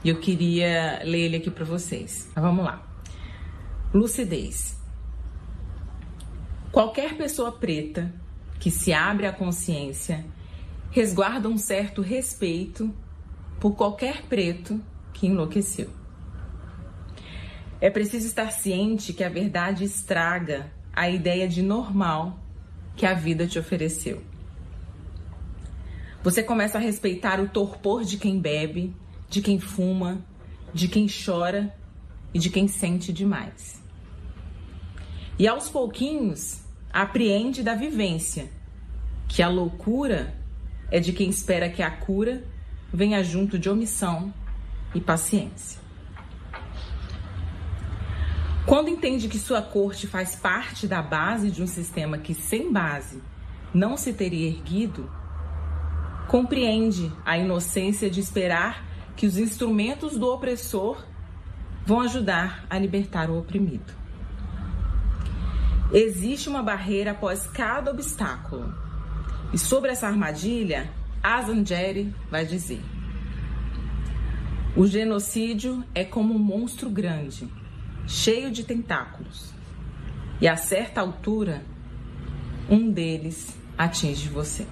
S2: E eu queria ler ele aqui para vocês. Mas vamos lá. Lucidez. Qualquer pessoa preta que se abre à consciência resguarda um certo respeito por qualquer preto que enlouqueceu. É preciso estar ciente que a verdade estraga a ideia de normal que a vida te ofereceu. Você começa a respeitar o torpor de quem bebe, de quem fuma, de quem chora e de quem sente demais. E aos pouquinhos, apreende da vivência que a loucura é de quem espera que a cura venha junto de omissão e paciência. Quando entende que sua corte faz parte da base de um sistema que sem base não se teria erguido, compreende a inocência de esperar que os instrumentos do opressor vão ajudar a libertar o oprimido. Existe uma barreira após cada obstáculo. E sobre essa armadilha, Azangeri vai dizer: O genocídio é como um monstro grande, cheio de tentáculos. E a certa altura, um deles atinge você.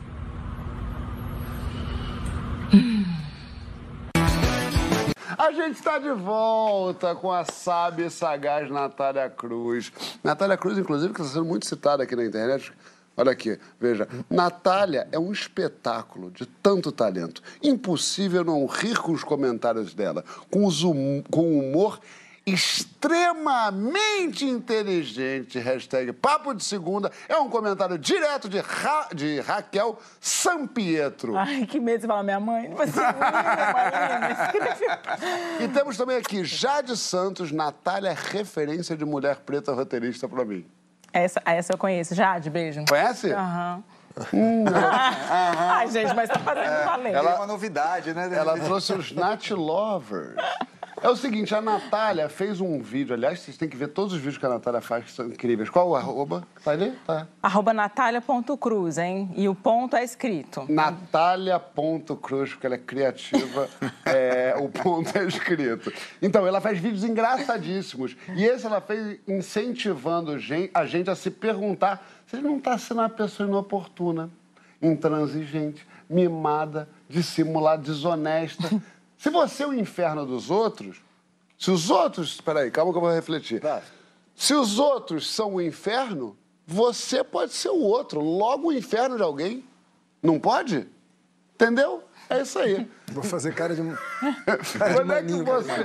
S1: A gente está de volta com a sábia sagaz Natália Cruz. Natália Cruz, inclusive, que está sendo muito citada aqui na internet. Olha aqui, veja. Natália é um espetáculo de tanto talento. Impossível não rir com os comentários dela, com, os hum- com humor extremamente inteligente. Hashtag Papo de Segunda. É um comentário direto de, Ra- de Raquel Sampietro.
S2: Ai, que medo de falar minha mãe. Marina,
S1: E temos também aqui Jade Santos, Natália, referência de mulher preta roteirista pra mim.
S2: Essa, essa eu conheço. Jade, beijo.
S1: Conhece?
S2: Aham.
S1: Hum,
S2: Ai, gente, mas tá fazendo valer.
S4: É uma novidade, né?
S1: Ela trouxe os Nat Lovers. É o seguinte, a Natália fez um vídeo, aliás, vocês têm que ver todos os vídeos que a Natália faz, que são incríveis. Qual o arroba? Tá ali? Tá.
S2: Arroba natalia.cruz, hein? E o ponto é escrito.
S1: Natália.cruz, porque ela é criativa, é, o ponto é escrito. Então, ela faz vídeos engraçadíssimos. E esse ela fez incentivando a gente a se perguntar se ele não está sendo uma pessoa inoportuna, intransigente, mimada, dissimulada, desonesta. Se você é o inferno dos outros, se os outros. Peraí, calma que eu vou refletir. Se os outros são o inferno, você pode ser o outro, logo o inferno de alguém. Não pode? Entendeu? É isso aí.
S5: Vou fazer cara de.
S1: Quando é que você.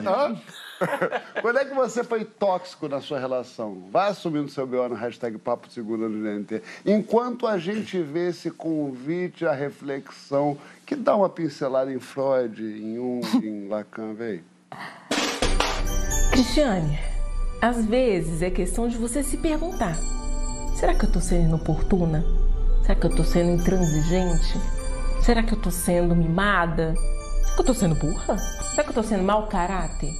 S1: Quando é que você foi tóxico na sua relação? Vai assumindo seu BO no hashtag Papo Segunda no GNT. Enquanto a gente vê esse convite à reflexão, que dá uma pincelada em Freud, em Jung, em Lacan, vem.
S2: Cristiane, às vezes é questão de você se perguntar: será que eu tô sendo inoportuna? Será que eu tô sendo intransigente? Será que eu tô sendo mimada? Será que eu tô sendo burra? Será que eu tô sendo mau caráter?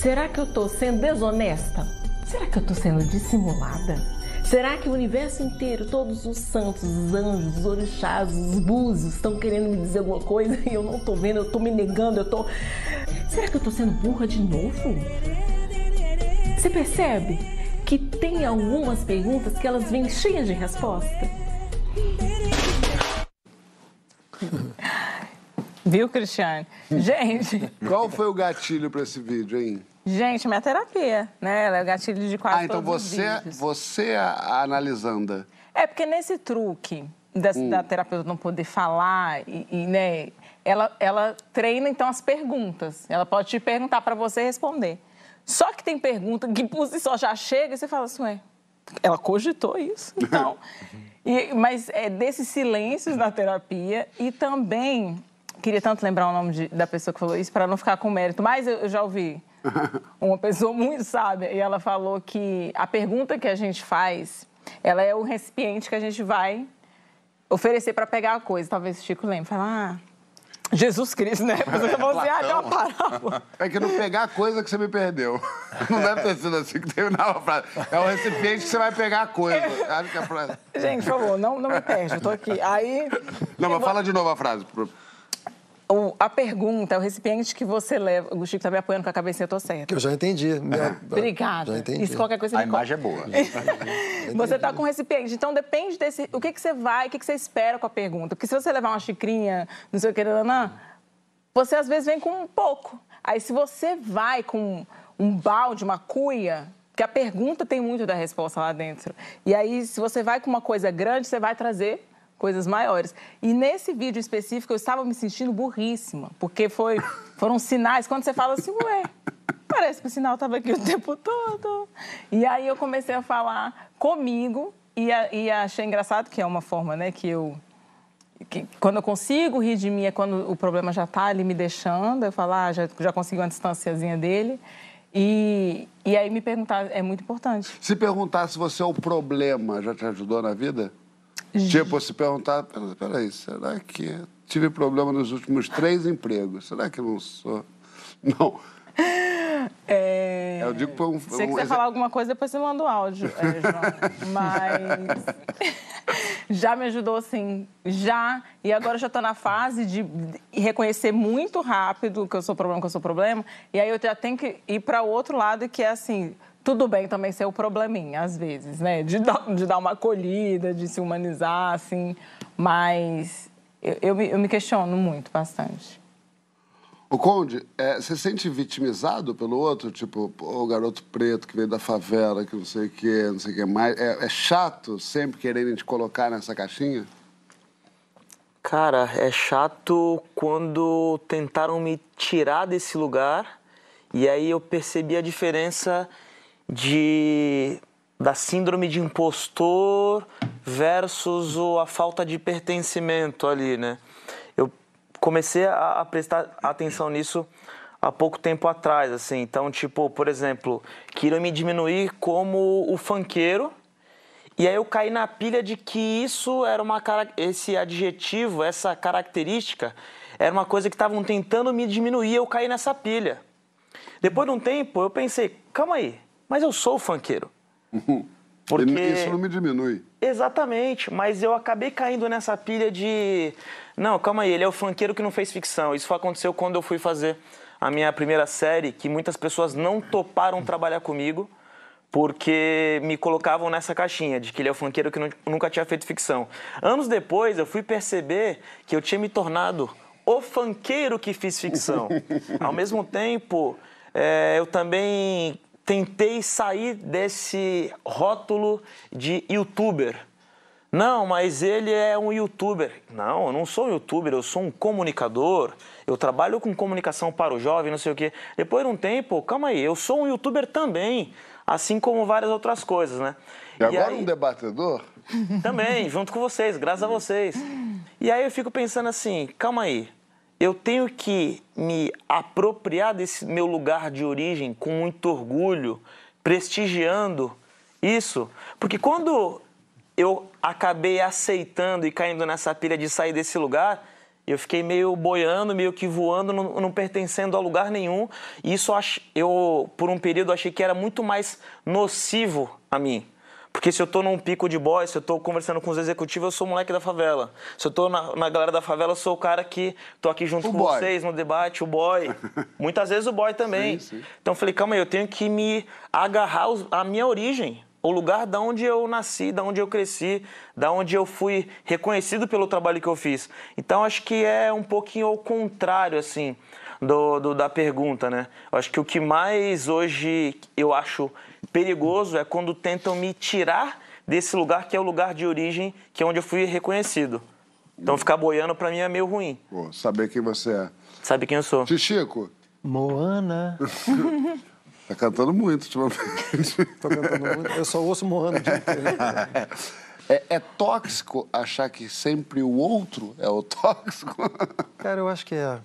S2: Será que eu tô sendo desonesta? Será que eu tô sendo dissimulada? Será que o universo inteiro, todos os santos, os anjos, os orixás, os búzios estão querendo me dizer alguma coisa e eu não tô vendo, eu tô me negando, eu tô. Será que eu tô sendo burra de novo? Você percebe que tem algumas perguntas que elas vêm cheias de resposta? Viu, Cristiane? Gente,
S1: Qual foi o gatilho para esse vídeo, hein?
S2: Gente, minha terapia, né? Ela é o gatilho de quase
S1: Ah, então
S2: todos os
S1: você,
S2: vídeos.
S1: você a, a analisanda.
S2: É porque nesse truque da,
S1: Hum.
S2: da terapeuta não poder falar e, e, né, ela, ela treina então as perguntas. Ela pode te perguntar para você responder. Só que tem pergunta que por si só já chega e você fala assim, ué, ela cogitou isso, então. E- mas é desses silêncios na terapia e também queria tanto lembrar o nome de- da pessoa que falou isso para não ficar com mérito, mas eu, eu já ouvi uma pessoa muito sábia e ela falou que a pergunta que a gente faz, ela é o recipiente que a gente vai oferecer para pegar a coisa. Talvez o Chico lembre, fala, ah, Jesus Cristo, né? Você falou assim, ah, é uma parábola.
S1: É que não pegar a coisa que você me perdeu. Não deve ter sido assim que terminava a frase. É o recipiente que você vai pegar a coisa. Acho que a frase...
S2: Gente, por favor, não, não me perde, eu tô aqui. Aí,
S1: Não, mas fala de novo a frase.
S2: O- a pergunta é o recipiente que você leva. O Chico tá me apoiando com a cabeça, eu tô certa.
S5: Que eu já entendi. Minha-
S2: Obrigada.
S5: Já entendi.
S2: Isso qualquer coisa
S4: A imagem é boa.
S2: Você está com recipiente. Então, depende desse. O que, que você vai, o que, que você espera com a pergunta. Porque se você levar uma xicrinha, não sei o que, nanã, você às vezes vem com um pouco. Aí, se você vai com um balde, uma cuia, que a pergunta tem muito da resposta lá dentro. E aí, se você vai com uma coisa grande, você vai trazer coisas maiores. E nesse vídeo específico, eu estava me sentindo burríssima, porque foi, foram sinais, quando você fala assim, ué, parece que o sinal estava aqui o tempo todo. E aí eu comecei a falar comigo e, a- e achei engraçado, que é uma forma, né, que eu... Que, quando eu consigo rir de mim é quando o problema já está ali me deixando, eu falo, ah, já, já consegui uma distanciazinha dele. E, e aí me perguntar, é muito importante.
S1: Se perguntar se você é o problema, já te ajudou na vida? Tipo, se perguntar, "Pera- peraí, será que tive problema nos últimos três empregos? Será que eu não sou? Não.
S2: É...
S1: Eu digo por um-
S2: Se você
S1: um
S2: quiser
S1: exe-
S2: falar alguma coisa, depois você manda o áudio, é. Mas já me ajudou, sim. Já. E agora eu já estou na fase de reconhecer muito rápido que eu sou problema, que eu sou problema. E aí eu já tenho que ir para o outro lado, que é assim, tudo bem também ser o probleminha, às vezes, né? De dar, de dar uma acolhida, de se humanizar, assim. Mas eu, eu, me, eu me questiono muito, bastante.
S1: O Conde, é, você se sente vitimizado pelo outro? Tipo, o garoto preto que veio da favela, que não sei o quê, não sei o que mais. É, é chato sempre quererem te colocar nessa caixinha?
S9: Cara, é chato quando tentaram me tirar desse lugar e aí eu percebi a diferença de da síndrome de impostor versus a falta de pertencimento ali, né? Eu comecei a, a prestar atenção nisso há pouco tempo atrás, assim. Então, tipo, por exemplo, queriam me diminuir como o fanqueiro e aí eu caí na pilha de que isso era uma esse adjetivo, essa característica, era uma coisa que estavam tentando me diminuir, eu caí nessa pilha. Depois de um tempo, eu pensei, calma aí, mas eu sou funkeiro.
S1: Porque... Isso não me diminui.
S9: Exatamente, mas eu acabei caindo nessa pilha de. Não, calma aí, ele é o funkeiro que não fez ficção. Isso aconteceu quando eu fui fazer a minha primeira série, que muitas pessoas não toparam trabalhar comigo porque me colocavam nessa caixinha de que ele é o funkeiro que nunca tinha feito ficção. Anos depois, eu fui perceber que eu tinha me tornado o funkeiro que fiz ficção. Ao mesmo tempo, é, eu também tentei sair desse rótulo de youtuber. Não, mas ele é um youtuber. Não, eu não sou um youtuber, eu sou um comunicador. Eu trabalho com comunicação para o jovem, não sei o quê. Depois de um tempo, calma aí, eu sou um youtuber também assim como várias outras coisas, né?
S1: E agora e aí... um debatedor?
S9: Também, junto com vocês, graças a vocês. E aí eu fico pensando assim, calma aí, eu tenho que me apropriar desse meu lugar de origem com muito orgulho, prestigiando isso, porque quando eu acabei aceitando e caindo nessa pilha de sair desse lugar, eu fiquei meio boiando, meio que voando, não, não pertencendo a lugar nenhum. E isso eu, por um período, achei que era muito mais nocivo a mim. Porque se eu estou num pico de boy, se eu estou conversando com os executivos, eu sou o moleque da favela. Se eu estou na, na, galera da favela, eu sou o cara que estou aqui junto o com boy. vocês no debate, o boy. Muitas vezes o boy também. Sim, sim. Então eu falei, calma aí, eu tenho que me agarrar à minha origem o lugar da onde eu nasci, da onde eu cresci, da onde eu fui reconhecido pelo trabalho que eu fiz. Então acho que é um pouquinho ao contrário assim do, do, da pergunta, né? Eu acho que o que mais hoje eu acho perigoso é quando tentam me tirar desse lugar que é o lugar de origem, que é onde eu fui reconhecido. Então ficar boiando para mim é meio ruim.
S1: Pô, saber quem você é.
S9: Sabe quem eu sou.
S1: Chico.
S5: Moana.
S1: Tá cantando muito ultimamente.
S5: Tô cantando muito. Eu só ouço Moana o dia inteiro.
S1: É, é, tóxico achar que sempre o outro é o tóxico?
S5: Cara, eu acho que é.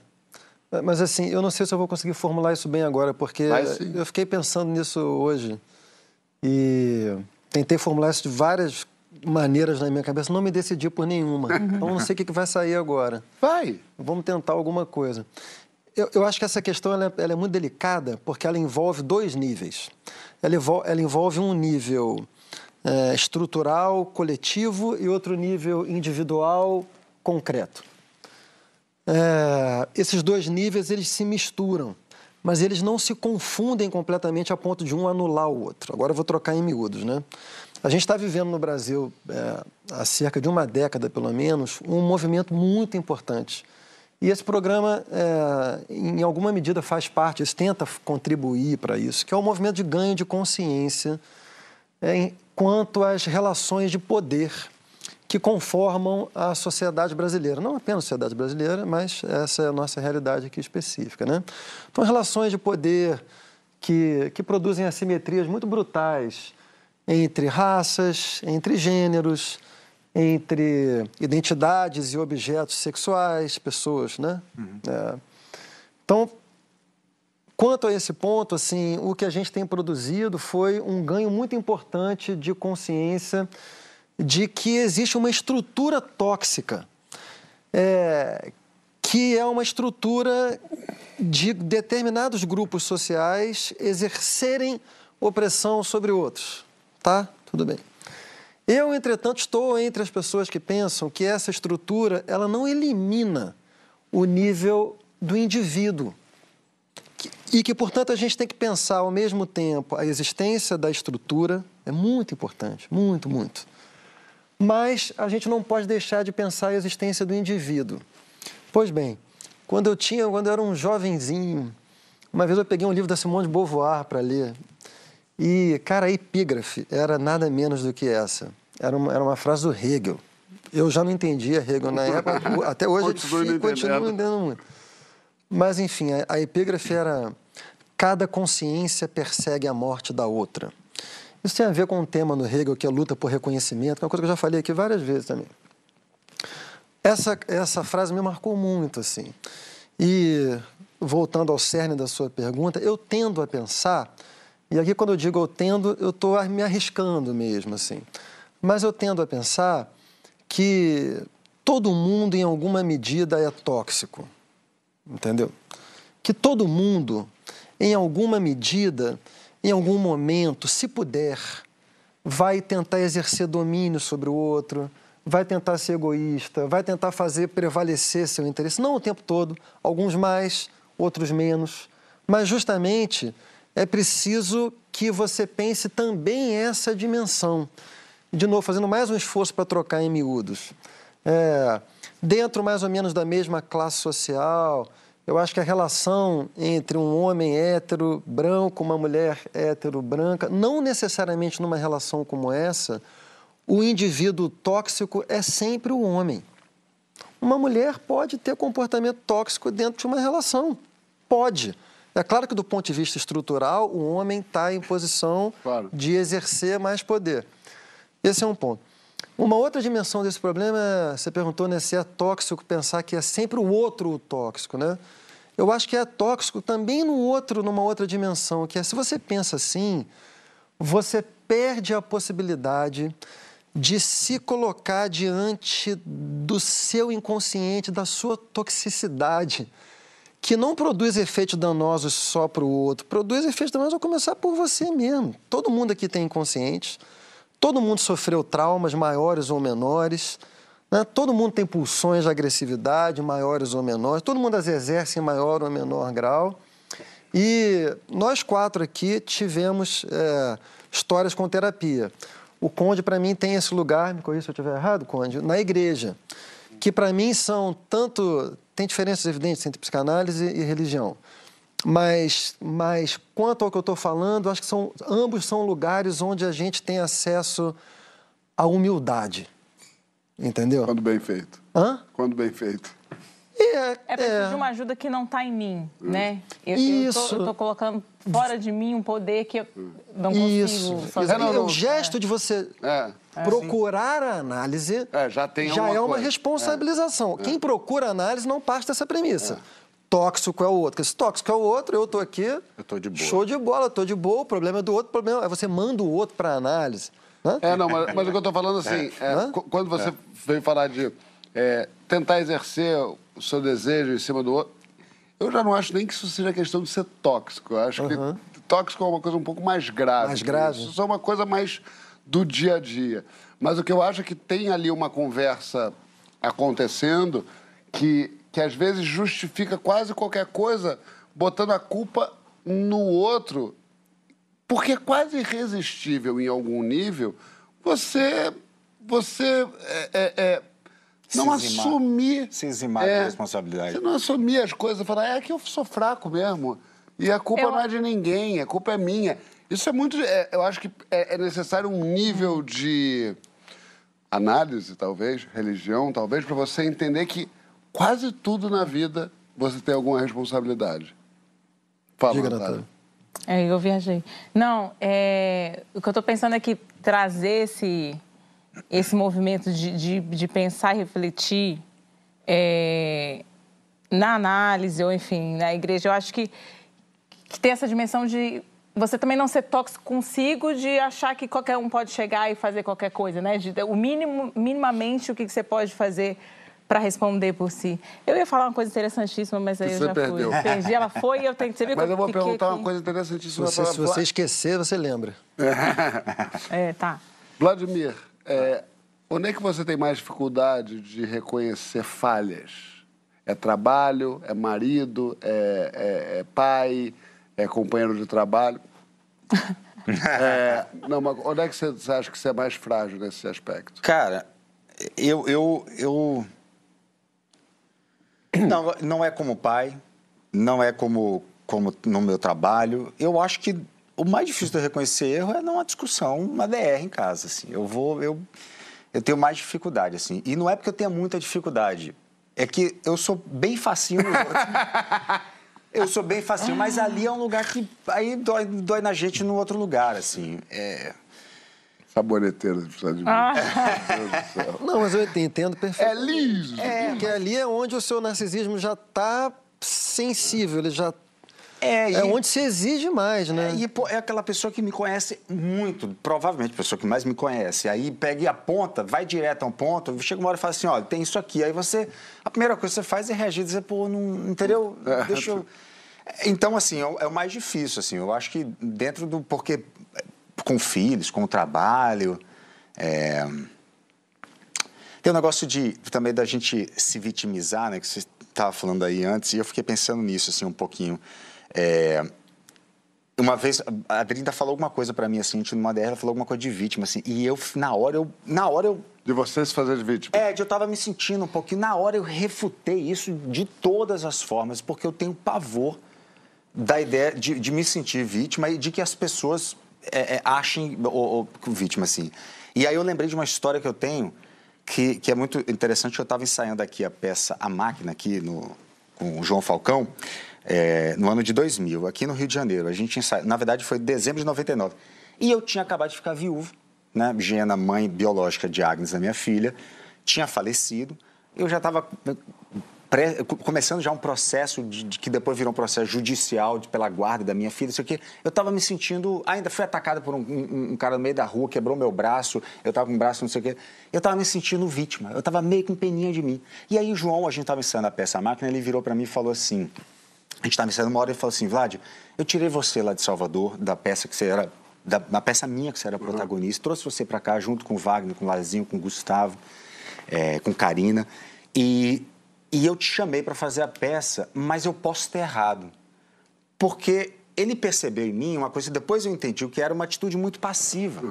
S5: Mas assim, eu não sei se eu vou conseguir formular isso bem agora, porque eu fiquei pensando nisso hoje e tentei formular isso de várias maneiras na minha cabeça, não me decidi por nenhuma. Então não sei o que vai sair agora.
S1: Vai!
S5: Vamos tentar alguma coisa. Eu, eu, acho que essa questão ela, ela, é muito delicada porque ela envolve dois níveis. Ela, envolve, ela envolve um nível é, estrutural, coletivo e outro nível individual, concreto. É, esses dois níveis eles se misturam, mas eles não se confundem completamente a ponto de um anular o outro. Agora eu vou trocar em miúdos, né? A gente está vivendo no Brasil, é, há cerca de uma década pelo menos, um movimento muito importante e esse programa, é, em alguma medida, faz parte, tenta contribuir para isso, que é o um movimento de ganho de consciência é, quanto às relações de poder que conformam a sociedade brasileira. Não apenas a sociedade brasileira, mas essa é a nossa realidade aqui específica. Né? Então, relações de poder que, que produzem assimetrias muito brutais entre raças, entre gêneros, entre identidades e objetos sexuais, pessoas, né? Uhum. É. Então, quanto a esse ponto, assim, o que a gente tem produzido foi um ganho muito importante de consciência de que existe uma estrutura tóxica, é, que é uma estrutura de determinados grupos sociais exercerem opressão sobre outros, tá? Tudo bem. Eu, entretanto, estou entre as pessoas que pensam que essa estrutura ela não elimina o nível do indivíduo, E que, portanto, a gente tem que pensar ao mesmo tempo a existência da estrutura, é muito importante, muito, muito. Mas a gente não pode deixar de pensar a existência do indivíduo. Pois bem, quando eu tinha, quando eu era um jovenzinho, uma vez eu peguei um livro da Simone de Beauvoir para ler. E, cara, a epígrafe era nada menos do que essa. Era uma, era uma frase do Hegel. Eu já não entendia Hegel na época, até hoje continuo
S1: entendendo.
S5: entendendo muito. Mas, enfim, a, a epígrafe era: cada consciência persegue a morte da outra. Isso tem a ver com um tema no Hegel, que é a luta por reconhecimento, que é uma coisa que eu já falei aqui várias vezes também. Essa, essa frase me marcou muito, assim. E, voltando ao cerne da sua pergunta, eu tendo a pensar, e aqui quando eu digo eu tendo, eu estou me arriscando mesmo, assim. Mas eu tendo a pensar que todo mundo, em alguma medida, é tóxico. Entendeu? Que todo mundo, em alguma medida, em algum momento, se puder, vai tentar exercer domínio sobre o outro, vai tentar ser egoísta, vai tentar fazer prevalecer seu interesse, não o tempo todo, alguns mais, outros menos, mas justamente é preciso que você pense também essa dimensão. De novo, fazendo mais um esforço para trocar em miúdos. É, dentro mais ou menos da mesma classe social, eu acho que a relação entre um homem hétero branco, uma mulher hétero branca, não necessariamente numa relação como essa, o indivíduo tóxico é sempre o homem. Uma mulher pode ter comportamento tóxico dentro de uma relação. Pode. É claro que, do ponto de vista estrutural, o homem está em posição
S1: Claro.
S5: de exercer mais poder. Esse é um ponto. Uma outra dimensão desse problema, você perguntou né, se é tóxico pensar que é sempre o outro o tóxico, né? Eu acho que é tóxico também no outro, numa outra dimensão, que é se você pensa assim, você perde a possibilidade de se colocar diante do seu inconsciente, da sua toxicidade, que não produz efeitos danosos só para o outro, produz efeitos danosos a começar por você mesmo. Todo mundo aqui tem inconscientes, todo mundo sofreu traumas maiores ou menores, né? todo mundo tem pulsões de agressividade maiores ou menores, todo mundo as exerce em maior ou menor grau. E nós quatro aqui tivemos é, histórias com terapia. O Conde, para mim, tem esse lugar, me corrija se eu estiver errado, Conde, na igreja, que para mim são tanto. tem diferenças evidentes entre psicanálise e religião. Mas, mas quanto ao que eu estou falando, acho que são, ambos são lugares onde a gente tem acesso à humildade. Entendeu?
S1: Quando bem feito.
S5: Hã?
S1: Quando bem feito.
S5: E é,
S2: É preciso
S5: é.
S2: de uma ajuda que não está em mim, né? Eu,
S5: Isso.
S2: Eu tô colocando fora de mim um poder que eu não
S5: Isso.
S2: consigo fazer.
S1: É, não,
S5: E
S1: não.
S5: o gesto de você
S1: É.
S5: procurar a análise
S1: É, já tem
S5: já é uma
S1: coisa. É.
S5: responsabilização. Quem procura análise não parte dessa premissa. Tóxico é o outro. Porque se tóxico é o outro, eu estou aqui.
S4: Eu tô de boa.
S5: Show de bola, estou de boa. O problema é do outro. O problema é você manda o outro para análise. né?
S1: É, não, mas, mas o que eu estou falando assim, é,
S5: Hã?
S1: qu- quando você veio falar de é, tentar exercer o seu desejo em cima do outro, eu já não acho nem que isso seja questão de ser tóxico. Eu acho que tóxico é uma coisa um pouco mais grave.
S5: Mais grave.
S1: Isso é uma coisa mais do dia a dia. Mas o que eu acho é que tem ali uma conversa acontecendo que, que às vezes justifica quase qualquer coisa botando a culpa no outro porque é quase irresistível em algum nível você você é, é, é, não
S4: Se eximar.
S1: assumir
S4: Se eximar da responsabilidade.
S1: você não assumir as coisas falar é que eu sou fraco mesmo e a culpa
S2: Eu-
S1: não é de ninguém a culpa é minha isso é muito é, eu acho que é, é necessário um nível de análise talvez religião talvez para você entender que quase tudo na vida você tem alguma responsabilidade fala
S5: Diga,
S1: Natália.
S2: É, eu viajei. Não, é, o que eu estou pensando é que trazer esse, esse movimento de, de, de pensar e refletir é, na análise, ou enfim, na igreja, eu acho que, que tem essa dimensão de você também não ser tóxico consigo, de achar que qualquer um pode chegar e fazer qualquer coisa, né? De, o mínimo, minimamente, o que que você pode fazer para responder por si. Eu ia falar uma coisa interessantíssima, mas aí eu
S1: Você
S2: já
S1: perdeu.
S2: fui. Perdi, ela foi e eu tenho que saber
S1: Mas eu vou perguntar
S2: aqui.
S1: uma coisa interessantíssima
S5: Você, se você esquecer, você lembra.
S2: É, tá.
S1: Vladimir, é, onde é que você tem mais dificuldade de reconhecer falhas? É trabalho, é marido, é, é- é pai, é companheiro de trabalho. É, não, mas onde é que você, você acha que você é mais frágil nesse aspecto?
S4: Cara, eu, eu, eu... Não, não é como pai, não é como, como no meu trabalho. Eu acho que o mais difícil de eu reconhecer erro é numa discussão, uma DR em casa, assim. Eu vou, eu, eu tenho mais dificuldade, assim. E não é porque eu tenha muita dificuldade, é que eu sou bem facinho nos outros. Eu sou bem facinho, mas ali é um lugar que aí dói, dói na gente no outro lugar, assim. É...
S1: Saboneteiro, você precisa de mim. Céu.
S5: Não, mas eu entendo perfeito.
S1: É liso.
S5: É, porque ali é onde o seu narcisismo já está sensível, ele já
S4: É,
S5: é
S4: e-
S5: onde se exige mais, né?
S4: É, e pô, é aquela pessoa que me conhece muito, provavelmente a pessoa que mais me conhece. Aí pega e aponta, vai direto a um ponto, chega uma hora e fala assim, olha, tem isso aqui. Aí você, a primeira coisa que você faz é reagir, dizer, pô, não, entendeu? Deixa eu... Então, assim, é o, é o mais difícil, assim. Eu acho que dentro do... Porque com filhos, com o trabalho... é, Tem um negócio de também da gente se vitimizar, né? Que você estava falando aí antes, e eu fiquei pensando nisso, assim, um pouquinho. É, uma vez a Adrinda falou alguma coisa para mim assim, numa DR, ela falou alguma coisa de vítima assim, e eu na hora eu na hora eu
S1: De você se fazer de vítima.
S4: é, de eu tava me sentindo um pouquinho, na hora eu refutei isso de todas as formas, porque eu tenho pavor da ideia de, de me sentir vítima e de que as pessoas é, é, achem o, o- vítima assim. E aí eu lembrei de uma história que eu tenho que, que é muito interessante. Eu estava ensaiando aqui a peça A Máquina aqui no, com o João Falcão é, no ano de 2000, aqui no Rio de Janeiro. A gente ensaiou, na verdade foi em dezembro de 99. E eu tinha acabado de ficar viúvo, né? Gena, mãe biológica de Agnes, da minha filha, tinha falecido. Eu já estava pré- começando já um processo de, de que depois virou um processo judicial de- pela guarda da minha filha, isso aqui. Eu estava me sentindo, ainda fui atacado por um, um- um cara no meio da rua, quebrou meu braço, eu estava com o braço não sei o quê. Eu estava me sentindo vítima, eu estava meio com peninha de mim. E aí o João, a gente estava ensaiando a peça a máquina, ele virou para mim e falou assim, a gente estava ensaiando uma hora e ele falou assim, Vlad, eu tirei você lá de Salvador, da peça que você era, da, da peça minha que você era protagonista, trouxe você para cá junto com o Wagner, com o Lazinho, com o Gustavo, é, com Karina, e, e eu te chamei para fazer a peça, mas eu posso ter errado. Porque ele percebeu em mim uma coisa, depois eu entendi o que era uma atitude muito passiva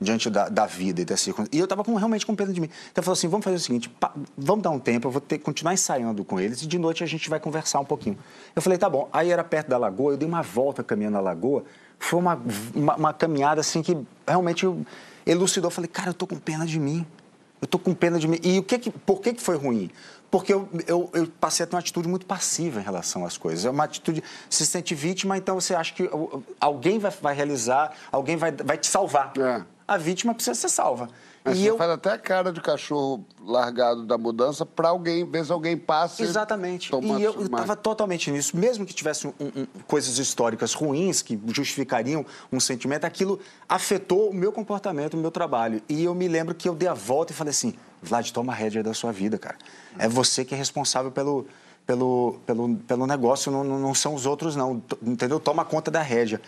S4: diante da, da vida e das circunstâncias. E eu estava realmente com pena de mim. Então ele falou assim: vamos fazer o seguinte, pa- vamos dar um tempo, eu vou ter que continuar ensaiando com eles e de noite a gente vai conversar um pouquinho. Eu falei: tá bom. Aí era perto da lagoa, eu dei uma volta caminhando na lagoa. Foi uma, uma, uma caminhada assim que realmente eu elucidou. Eu falei: cara, eu tô com pena de mim. Eu tô com pena de mim. E o que que, por que, que foi ruim? Porque eu, eu, eu passei a ter uma atitude muito passiva em relação às coisas. É uma atitude. Se sente vítima, então você acha que alguém vai, vai realizar, alguém vai, vai te salvar.
S1: É.
S4: A vítima precisa ser salva.
S1: Mas
S4: e
S1: você
S4: eu.
S1: faz até a cara de cachorro largado da mudança para alguém, ver se alguém passa. e
S4: Exatamente. E eu estava totalmente nisso. Mesmo que tivesse um- um- coisas históricas ruins que justificariam um sentimento, aquilo afetou o meu comportamento, o meu trabalho. E eu me lembro que eu dei a volta e falei assim: Vlad, toma a rédea da sua vida, cara. É você que é responsável pelo. Pelo, pelo, pelo negócio, não, não são os outros, não. Entendeu? Toma conta da rédea.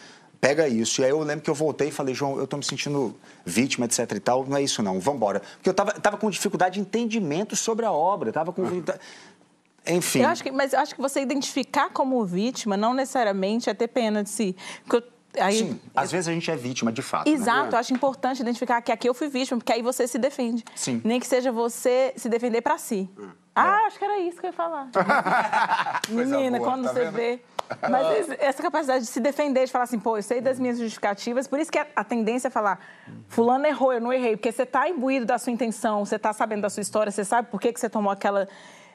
S4: Pega isso. E aí eu lembro que eu voltei e falei, João, eu tô me sentindo vítima, etc e tal. Não é isso, não. Vambora. Porque eu tava, tava com dificuldade de entendimento sobre a obra. Eu tava com. Enfim.
S2: Eu acho que, mas eu acho que você identificar como vítima não necessariamente é ter pena de si. Porque eu- aí,
S4: Sim, às vezes a gente é vítima, de fato. né?
S2: Exato, eu acho importante identificar que aqui eu fui vítima, porque aí você se defende.
S4: Sim.
S2: Nem que seja você se defender pra si. Ah, acho que era isso que eu ia falar. Menina,
S4: boa,
S2: quando
S4: tá
S2: você
S4: vendo?
S2: vê. Mas essa capacidade de se defender, de falar assim, pô, eu sei das minhas justificativas, por isso que a, tendência é falar, fulano errou, eu não errei, porque você tá imbuído da sua intenção, você tá sabendo da sua história, você sabe por que, que você tomou aquela,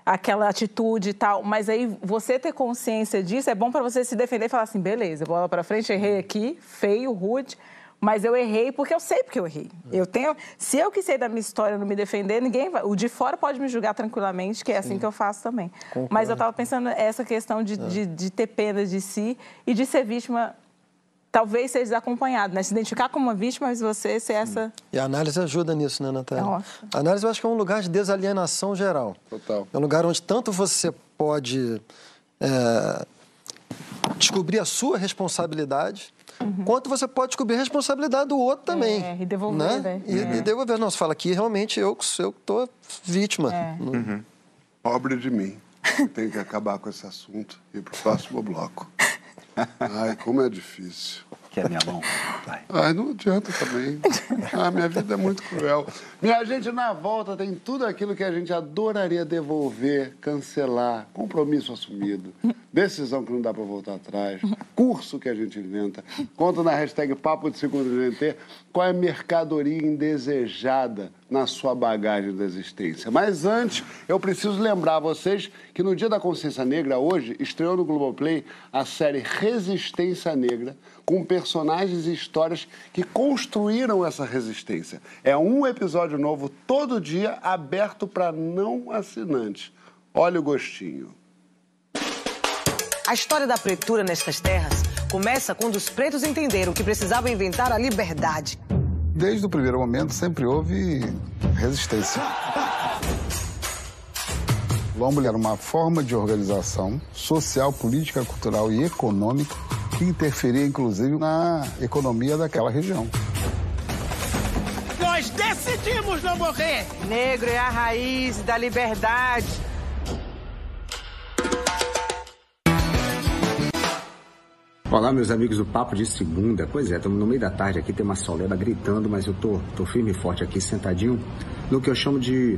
S2: aquela atitude e tal, mas aí você ter consciência disso é bom pra você se defender e falar assim, beleza, bola pra frente, errei aqui, feio, rude, mas eu errei porque eu sei porque eu errei. Eu tenho, se eu que sei da minha história não me defender, ninguém vai, o de fora pode me julgar tranquilamente, que é assim que eu faço também. Mas eu estava pensando essa questão de, de, de ter pena de si e de ser vítima, talvez seja desacompanhado, né? Se identificar como uma vítima, mas você ser essa.
S5: E a análise ajuda nisso, né, Natália?
S2: Nossa.
S5: A análise eu acho que é um lugar de desalienação geral.
S1: Total.
S5: É um lugar onde tanto você pode é, descobrir a sua responsabilidade, quanto você pode descobrir a responsabilidade do outro também.
S2: É, e devolver, né?
S5: E,
S2: É.
S5: e devolver. Não, você fala aqui, realmente, eu, eu tô vítima.
S2: É.
S5: Não-
S1: Pobre de mim. Tem que acabar com esse assunto e ir pro próximo bloco. Ai, como é difícil.
S4: Quer minha mão?
S1: Ai, não adianta também. Ah, minha vida é muito cruel. Minha gente, na volta tem tudo aquilo que a gente adoraria devolver, cancelar, compromisso assumido, decisão que não dá para voltar atrás, curso que a gente inventa. Conta na hashtag Papo de Segundo GNT qual é a mercadoria indesejada na sua bagagem da existência. Mas antes, eu preciso lembrar a vocês que no Dia da Consciência Negra, hoje, estreou no Globoplay a série Resistência Negra, com personagens e histórias que construíram essa resistência. É um episódio novo todo dia, aberto para não assinantes. Olha o gostinho.
S10: A história da pretura nestas terras começa quando os pretos entenderam que precisavam inventar a liberdade.
S11: Desde o primeiro momento sempre houve resistência. O Lombo era uma forma de organização social, política, cultural e econômica que interferia inclusive na economia daquela região.
S12: Nós decidimos não morrer!
S10: Negro é a raiz da liberdade.
S13: Olá, meus amigos do Papo de Segunda. Pois é, estamos no meio da tarde aqui, tem uma soleda gritando, mas eu tô, tô firme e forte aqui, sentadinho, no que eu chamo de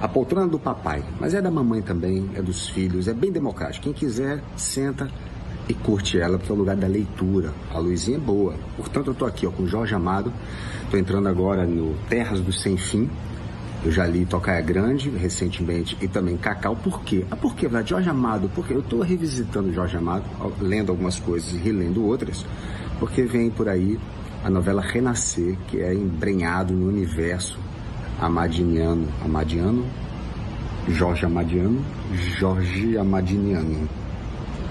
S13: a poltrona do papai. Mas é da mamãe também, é dos filhos, é bem democrático. Quem quiser, senta e curte ela, porque é o lugar da leitura. A luzinha é boa. Portanto, eu tô aqui ó, com Jorge Amado, tô entrando agora no Terras do Sem Fim, eu já li Tocaia Grande recentemente e também Cacau. Por quê? Ah, por quê? Jorge Amado, porque eu estou revisitando Jorge Amado, lendo algumas coisas e relendo outras, porque vem por aí a novela Renascer, que é embrenhado no universo amadiniano. Amadiano? Jorge Amadiano? Jorge Amadiniano.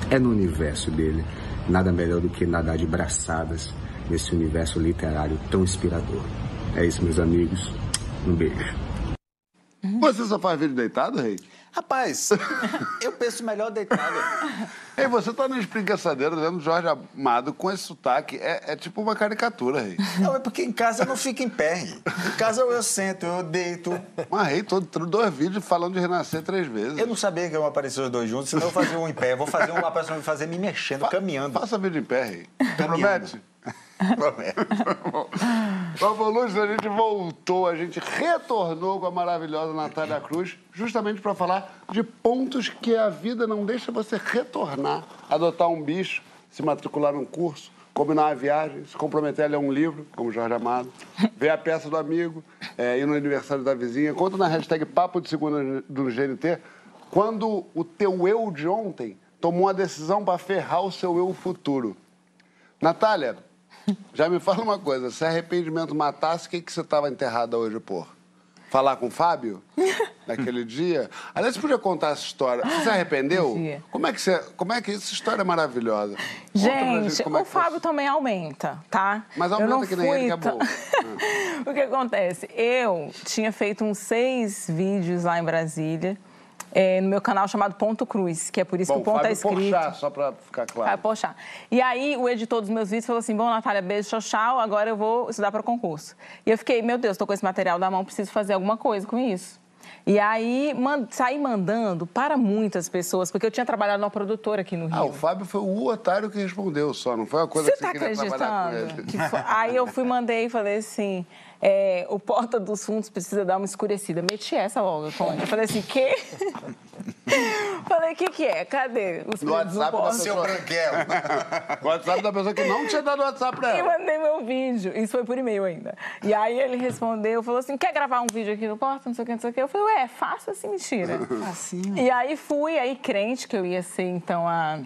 S13: É no universo dele. Nada melhor do que nadar de braçadas nesse universo literário tão inspirador. É isso, meus amigos. Um beijo.
S1: Você só faz vídeo deitado, Rei?
S4: Rapaz, eu penso melhor deitado.
S1: Ei, você tá na espreguiçadeira vendo Jorge Amado com esse sotaque. É, é tipo uma caricatura, Rei.
S4: Não, é porque em casa eu não fico em pé. Rei. Em casa eu sento, eu deito.
S1: Mas, Rei, todo, dois vídeos falando de renascer três vezes.
S4: Eu não sabia que iam aparecer os dois juntos, senão eu fazia um em pé. Eu vou fazer uma pessoa me fazer me mexendo,
S1: Fa
S4: caminhando.
S1: Faça vídeo em pé, Rei. Promete. Vamos, Lúcio, a gente voltou, a gente retornou com a maravilhosa Natália Cruz, justamente para falar de pontos que a vida não deixa você retornar. Adotar um bicho, se matricular num curso, combinar uma viagem, se comprometer a ler um livro, como Jorge Amado, ver a peça do amigo, é, ir no aniversário da vizinha. Conta na hashtag Papo de Segunda do GNT quando o teu eu de ontem tomou uma decisão para ferrar o seu eu futuro. Natália, já me fala uma coisa, se arrependimento matasse, o que, que você estava enterrada hoje por? Falar com o Fábio? Naquele dia? Aliás, você podia contar essa história. Você se arrependeu? Como é que você. Como é que essa história é maravilhosa?
S2: Gente, o é Fábio também aumenta, tá?
S1: Mas aumenta que nem ele que é bom.
S2: o que acontece? Eu tinha feito uns seis vídeos lá em Brasília é, no meu canal chamado Ponto Cruz, que é por isso
S1: bom,
S2: que o ponto é escrito.
S1: Porchat, só para ficar claro.
S2: Fábio Porchat. E aí o editor dos meus vídeos falou assim, bom, Natália, beijo, tchau, tchau, agora eu vou estudar para concurso. E eu fiquei, meu Deus, estou com esse material na mão, preciso fazer alguma coisa com isso. E aí man, saí mandando para muitas pessoas, porque eu tinha trabalhado numa produtora aqui no Rio.
S1: Ah, o Fábio foi o otário que respondeu só, não foi uma coisa
S2: você
S1: que você
S2: tá
S1: queria trabalhar com ele.
S2: Que foi... Aí eu fui, mandei e falei assim, é, o Porta dos Fundos precisa dar uma escurecida. Meti essa logo, Eu falei assim, quê? Falei, o que, que é? Cadê os
S1: no WhatsApp pessoa...
S4: Seu branquelo.
S1: o WhatsApp da pessoa que não tinha dado WhatsApp pra ela.
S2: E mandei meu vídeo. Isso foi por e-mail ainda. E aí ele respondeu, falou assim, quer gravar um vídeo aqui no Porta? Não sei o que, não sei o que. Eu falei, ué, faça assim, mentira.
S4: Facinho.
S2: E aí fui, aí crente que eu ia ser, então, a,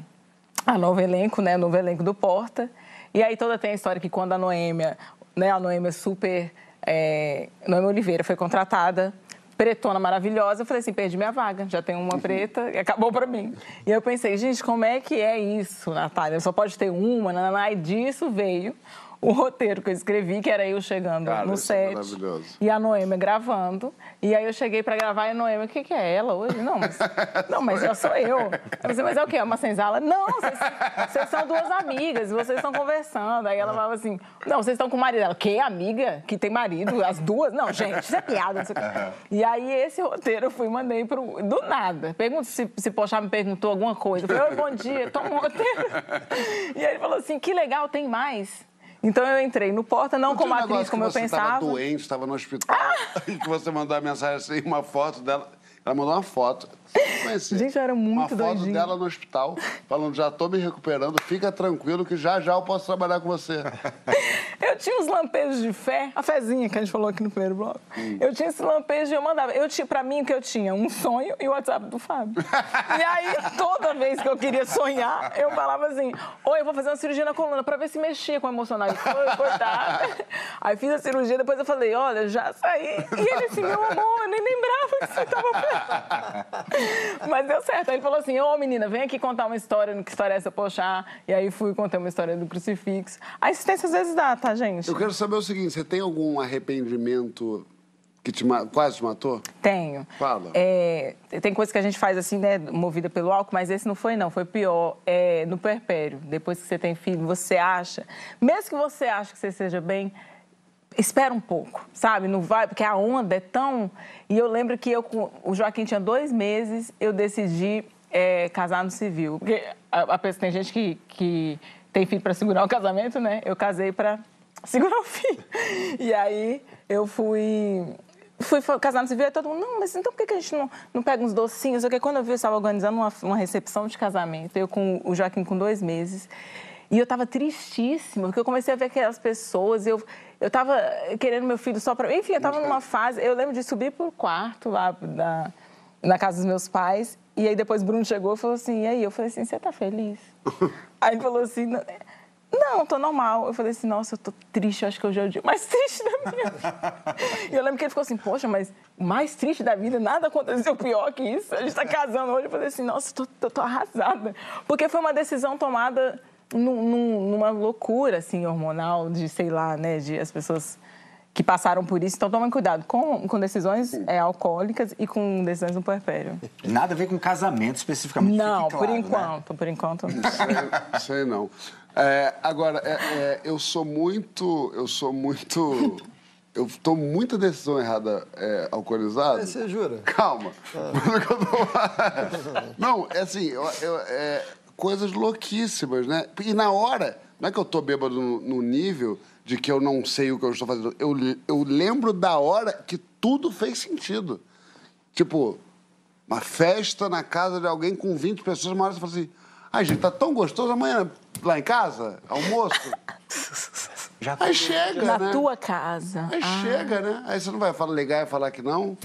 S2: a novo elenco, né? O novo elenco do Porta. E aí toda tem a história que quando a Noêmia, né? A Noêmia super... É, Noêmia Oliveira foi contratada pretona maravilhosa, eu falei assim, perdi minha vaga, já tenho uma preta e acabou para mim. E eu pensei, gente, como é que é isso, Natália? Só pode ter uma, nananá, e disso veio o roteiro que eu escrevi, que era eu chegando
S1: Cara,
S2: no
S1: é
S2: set.
S1: maravilhoso.
S2: e a Noêmia gravando. E aí eu cheguei pra gravar e a Noêmia, o que, que é ela hoje? Não, mas, não, mas eu sou eu. Eu falei, mas é o quê? É uma senzala? Não, vocês, vocês são duas amigas, vocês estão conversando. Aí ela falava assim, não, vocês estão com o marido. Ela, que amiga? Que tem marido? As duas? Não, gente, isso é piada. Não sei o quê. E aí esse roteiro eu fui e mandei pro... Do nada. Pergunta se, se Pochá me perguntou alguma coisa. Eu falei, oi, bom dia, toma um roteiro. E aí ele falou assim, que legal, tem mais. Então eu entrei no Porta, não,
S1: Não
S2: como atriz, como eu
S1: que você
S2: pensava.
S1: estava doente, estava no hospital, e que você mandou a mensagem assim, uma foto dela. Ela mandou uma foto. Conhecia.
S2: Gente, eu era muito
S1: Uma foto
S2: doidinha.
S1: dela no hospital, falando, já estou me recuperando, fica tranquilo que já já eu posso trabalhar com você.
S2: Eu tinha uns lampejos de fé, a fezinha que a gente falou aqui no primeiro bloco.
S1: Hum.
S2: Eu tinha esse lampejo e eu mandava. Eu tinha, pra mim, o que eu tinha? Um sonho e o WhatsApp do Fábio. e aí, toda vez que eu queria sonhar, eu falava assim: Oi, eu vou fazer uma cirurgia na coluna pra ver se mexia com o emocional. Ele foi, coitado. Aí fiz a cirurgia, depois eu falei: Olha, já saí. E ele assim: Meu amor, eu nem lembrava que você tava. Mas deu certo. Aí ele falou assim: Ô, menina, vem aqui contar uma história. Que história é essa, poxa? E aí fui contar uma história do crucifixo. A assistência às vezes dá, tá, gente?
S1: Eu quero saber o seguinte, você tem algum arrependimento que te quase te matou?
S2: Tenho.
S1: Fala.
S2: É, tem coisa que a gente faz assim, né, movida pelo álcool, mas esse não foi, não. Foi pior. É, no puerpério, depois que você tem filho, você acha, mesmo que você ache que você seja bem, espera um pouco, sabe? Não vai, porque a onda é tão. E eu lembro que eu, o Joaquim tinha dois meses, eu decidi é, casar no civil. Porque a, a tem gente que, que tem filho para segurar o casamento, né? Eu casei para segurar o filho. E aí eu fui. Fui casar no civil e todo mundo, não, mas então por que a gente não, não pega uns docinhos? Porque quando eu vi, eu estava organizando uma, uma recepção de casamento, eu com o Joaquim com dois meses. E eu estava tristíssima, porque eu comecei a ver aquelas pessoas, eu eu estava querendo meu filho só para. Enfim, eu estava numa fase. Eu lembro de subir para o quarto lá da, na casa dos meus pais, e aí depois Bruno chegou e falou assim: e aí? Eu falei assim: você tá feliz? aí ele falou assim: não, tô normal. Eu falei assim: nossa, eu tô triste, eu acho que hoje é o dia mais triste da minha vida. e eu lembro que ele ficou assim: poxa, mas mais triste da vida, nada aconteceu pior que isso. A gente tá casando hoje. Eu falei assim: nossa, tô, tô, tô arrasada. Porque foi uma decisão tomada num- num- numa loucura, assim, hormonal, de sei lá, né, de as pessoas que passaram por isso. Então, tomem cuidado com, com decisões é, alcoólicas e com decisões no puerpério.
S4: Nada a ver com casamento especificamente.
S2: Não,
S4: fique
S2: por
S4: claro, né?
S2: enquanto, por enquanto. não.
S1: Sei, não. É, agora, é, é, eu sou muito. Eu sou muito. Eu tomo muita decisão errada é, alcoolizado.
S5: Você jura?
S1: Calma. Mas o que eu tô- Não, é assim, eu- eu- é, coisas louquíssimas, né? E na hora, não é que eu tô bêbado no, no nível de que eu não sei o que eu estou fazendo. Eu, eu lembro da hora que tudo fez sentido. Tipo, uma festa na casa de alguém com 20 pessoas, uma hora você fala assim, ai, gente, tá tão gostoso amanhã lá em casa, almoço.
S4: Já
S1: Aí chega,
S2: Na
S1: né?
S2: tua casa.
S1: Aí
S2: Ah.
S1: chega, né? Aí você não vai falar legal e falar que não.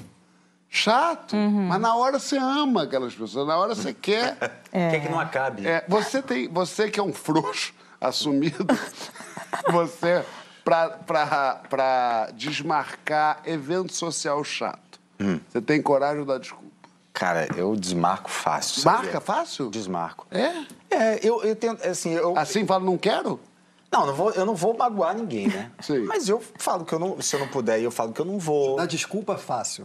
S1: Chato. Mas na hora você ama aquelas pessoas, na hora você quer.
S4: Quer que não acabe.
S1: É, você, tem, você que é um frouxo assumido, você, pra, pra, pra desmarcar evento social chato, você tem coragem de dar desculpa.
S4: Cara, eu desmarco fácil. sabia?
S1: Marca fácil?
S4: Desmarco.
S1: É?
S4: É, eu, eu tento, assim, eu...
S1: Assim fala, não quero?
S4: Não, não vou, eu não vou magoar ninguém, né?
S1: Sim.
S4: Mas eu falo que eu não, se eu não puder, eu falo que eu não vou.
S5: Dá desculpa fácil.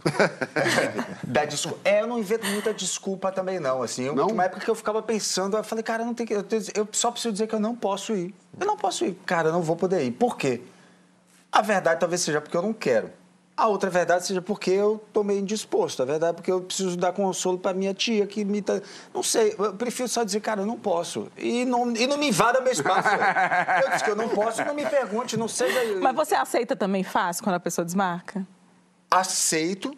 S4: Dá desculpa. É, eu não invento muita desculpa também, não. Assim, eu,
S1: Não?
S4: Uma época que eu ficava pensando, eu falei, cara, eu não tenho que. Eu, tenho- eu só preciso dizer que eu não posso ir. Eu não posso ir. Cara, eu não vou poder ir. Por quê? A verdade talvez seja porque eu não quero. A outra verdade seja porque eu tô meio indisposto. A verdade é porque eu preciso dar consolo pra minha tia que me tá... Não sei, eu prefiro só dizer, cara, eu não posso. E não, e não me invada meu espaço. eu disse que eu não posso, não me pergunte, não seja...
S2: Mas você aceita também fácil quando a pessoa desmarca?
S4: Aceito,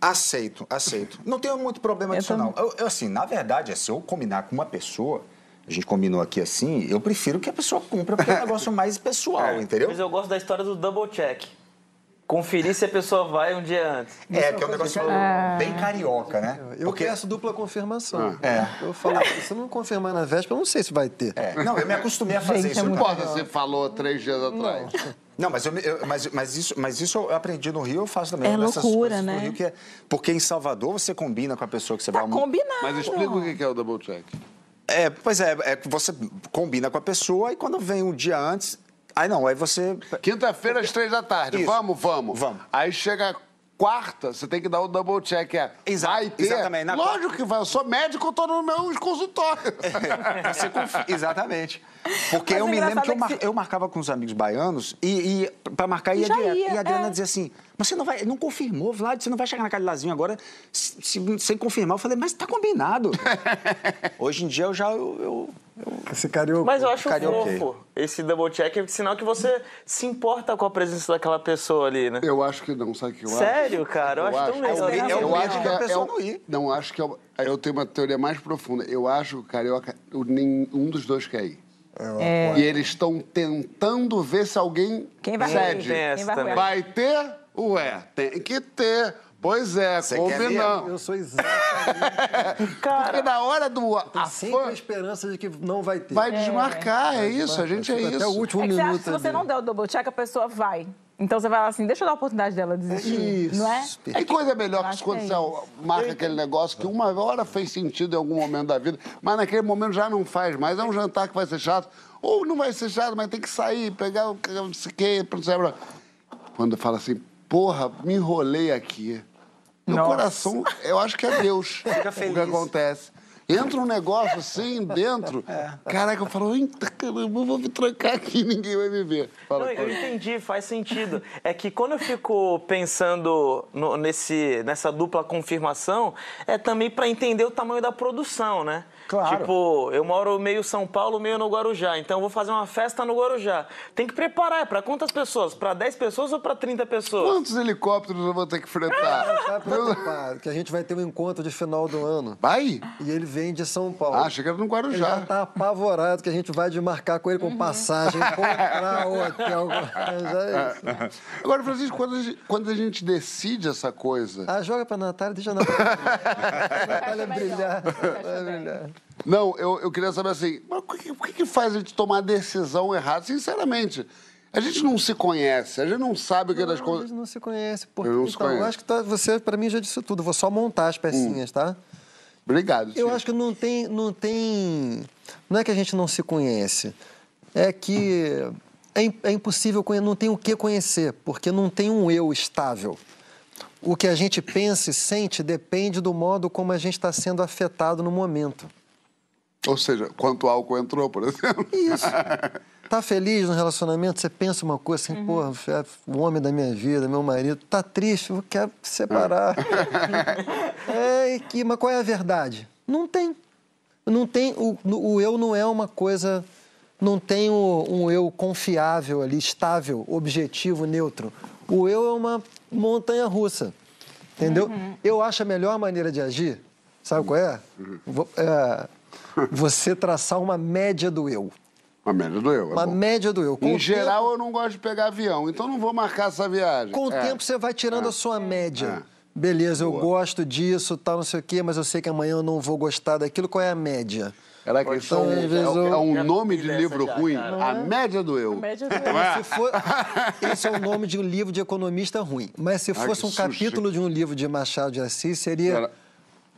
S4: aceito, aceito. Não tenho muito problema não. Eu, eu, assim, na verdade, é, se eu combinar com uma pessoa, a gente combinou aqui assim, eu prefiro que a pessoa cumpra, porque é um negócio mais pessoal, entendeu?
S9: Mas eu gosto da história do double check. Conferir se a pessoa vai um dia antes.
S4: É, que é um negócio bem carioca, né?
S5: Eu
S4: Porque-
S5: peço dupla confirmação.
S4: É.
S5: Eu falo, se não confirmar na véspera, eu não sei se vai ter.
S4: É, Não, eu me acostumei a fazer
S2: Gente,
S4: isso.
S2: é
S1: Não
S2: muito
S1: importa, você falou três dias atrás.
S4: Não, mas, eu, eu- mas, mas, isso, mas isso eu aprendi no Rio, eu faço também.
S2: É loucura,
S4: coisas no
S2: né?
S4: Rio, que é- porque em Salvador você combina com a pessoa que você
S2: Tá
S4: vai...
S2: combinado.
S1: Mas explica o que que é o double check.
S4: É, pois é, é que você combina com a pessoa e quando vem um dia antes, Aí não, aí você.
S1: Quinta-feira às três da tarde.
S4: Isso.
S1: Vamos, vamos.
S4: Vamos.
S1: Aí chega quarta, você tem que dar o double check. É,
S4: Exato,
S1: vai ter?
S4: exatamente. Na
S1: Lógico que vai. Eu sou médico, eu tô no meu consultório.
S4: Você confia. Exatamente. Porque
S2: Mas
S4: eu me lembro que eu,
S2: é que
S4: mar-
S2: se-
S4: eu marcava com os amigos baianos e, e para marcar ia direto.
S2: ia,
S4: e a Adriana
S2: é.
S4: dizia assim: Mas você não vai, não confirmou, Vlad, você não vai chegar naquele lazinho agora se- se- sem confirmar. Eu falei, mas tá combinado. Hoje em dia eu já. Eu, eu-
S5: Esse carioca.
S9: Mas eu acho
S4: Carioquei.
S9: fofo. Esse double check é sinal que você se importa com a presença daquela pessoa ali, né?
S1: Eu acho que não, sabe o que eu acho?
S9: Sério, cara? Eu acho tão legal.
S4: medo- é o
S1: Eu
S4: medo
S1: acho que é,
S4: pessoa
S1: é o-
S4: não ir.
S1: Não, acho que é o- eu tenho uma teoria mais profunda. Eu acho que o Carioca, nenhum dos dois quer ir.
S2: É.
S1: E eles estão tentando ver se alguém
S2: Quem vai
S1: cede.
S2: Quem vai.
S1: Vai ter? Ué, tem que ter. Pois é,
S4: Você
S1: combinamos.
S5: Eu sou exatamente.
S1: Porque na hora do
S5: Tem sempre a
S1: afã,
S5: esperança de que não vai ter.
S1: vai desmarcar, é isso, a gente é
S5: Fica Até
S1: isso.
S5: o último
S2: É que você acha
S5: minuto.
S2: que se você
S5: ali.
S2: não der o double check, a pessoa vai. Então você vai lá assim, deixa eu dar a oportunidade dela desistir.
S5: Isso.
S2: Não é?
S1: Tem coisa melhor
S2: Eu
S1: que quando
S2: que é
S1: você marca aquele negócio que uma hora fez sentido em algum momento da vida, mas naquele momento já não faz mais. É um jantar que vai ser chato. Ou não vai ser chato, mas tem que sair, pegar o que, não sei o quê, não sei lá. Quando fala assim, porra, me enrolei aqui. Meu
S2: Nossa.
S1: coração, eu acho que é Deus
S4: Fica
S1: o
S4: feliz.
S1: que acontece. Entra um negócio assim dentro. Caraca, eu falo, eita, caramba, eu vou me trancar aqui, ninguém vai me ver. Fala,
S9: Não, eu
S1: "Pô,
S9: entendi, faz sentido. É que quando eu fico pensando no- nesse, nessa dupla confirmação, é também para entender o tamanho da produção, né?
S4: Claro.
S9: Tipo, eu moro meio São Paulo, meio no Guarujá, então eu vou fazer uma festa no Guarujá. Tem que preparar, é para quantas pessoas? Para 10 pessoas ou para 30 pessoas?
S1: Quantos helicópteros eu vou ter que fretar?
S5: Tá preocupado, que a gente vai ter um encontro de final do ano.
S1: Vai?
S5: E ele vem de São Paulo.
S1: Ah, chega no
S5: Ele já
S1: Guarujá.
S5: tá apavorado que a gente vai desmarcar com ele com passagem, comprar hotel. Já é isso.
S1: Agora, Francisco, quando a gente, quando a gente decide essa coisa.
S5: Ah, joga pra Natália, deixa a Natália. Natália brilhar. Vai brilhar.
S1: Não, eu, eu queria saber assim, mas o que, o que faz a gente tomar a decisão errada? Sinceramente, a gente não se conhece, a gente não sabe o que é das
S5: Não, a
S1: coisas.
S5: gente não se conhece. Porque,
S1: Eu não se
S5: então, eu
S1: conheço.
S5: acho que tá- você, pra mim, já disse tudo. Vou só montar as pecinhas, tá?
S1: Obrigado.
S5: Eu acho que não tem, não tem. Não é que a gente não se conhece. É que é, é impossível não tem o que conhecer, porque não tem um eu estável. O que a gente pensa e sente depende do modo como a gente está sendo afetado no momento.
S1: Ou seja, quanto álcool entrou, por exemplo.
S5: Isso. Tá feliz no relacionamento? Você pensa uma coisa assim, porra, é o homem da minha vida, meu marido, tá triste, eu quero se separar. é, e que, mas qual é a verdade? Não tem. Não tem. O, o eu não é uma coisa. Não tem o- um eu confiável ali, estável, objetivo, neutro. O eu é uma montanha russa. Entendeu? Eu acho a melhor maneira de agir, sabe qual é? Vo- é você traçar uma média do eu.
S1: Uma média do eu. é
S5: Uma
S1: bom.
S5: média do eu. Com
S1: Em geral, eu não gosto de pegar avião, então não vou marcar essa viagem.
S5: Com o
S1: É.
S5: tempo você vai tirando a sua média.
S1: É.
S5: Beleza, eu gosto disso, tal, não sei o quê, mas eu sei que amanhã eu não vou gostar daquilo. Qual é a média?
S1: Era que é um,
S5: vezes
S1: é um-
S5: eu-
S1: é um nome de livro
S9: já,
S1: ruim.
S9: cara.
S1: A média do eu.
S2: Média do
S5: Se for- esse é o nome de um livro de economista ruim. Mas se
S1: Ai,
S5: fosse
S1: que
S5: um capítulo de um livro de Machado de Assis, seria
S1: Era-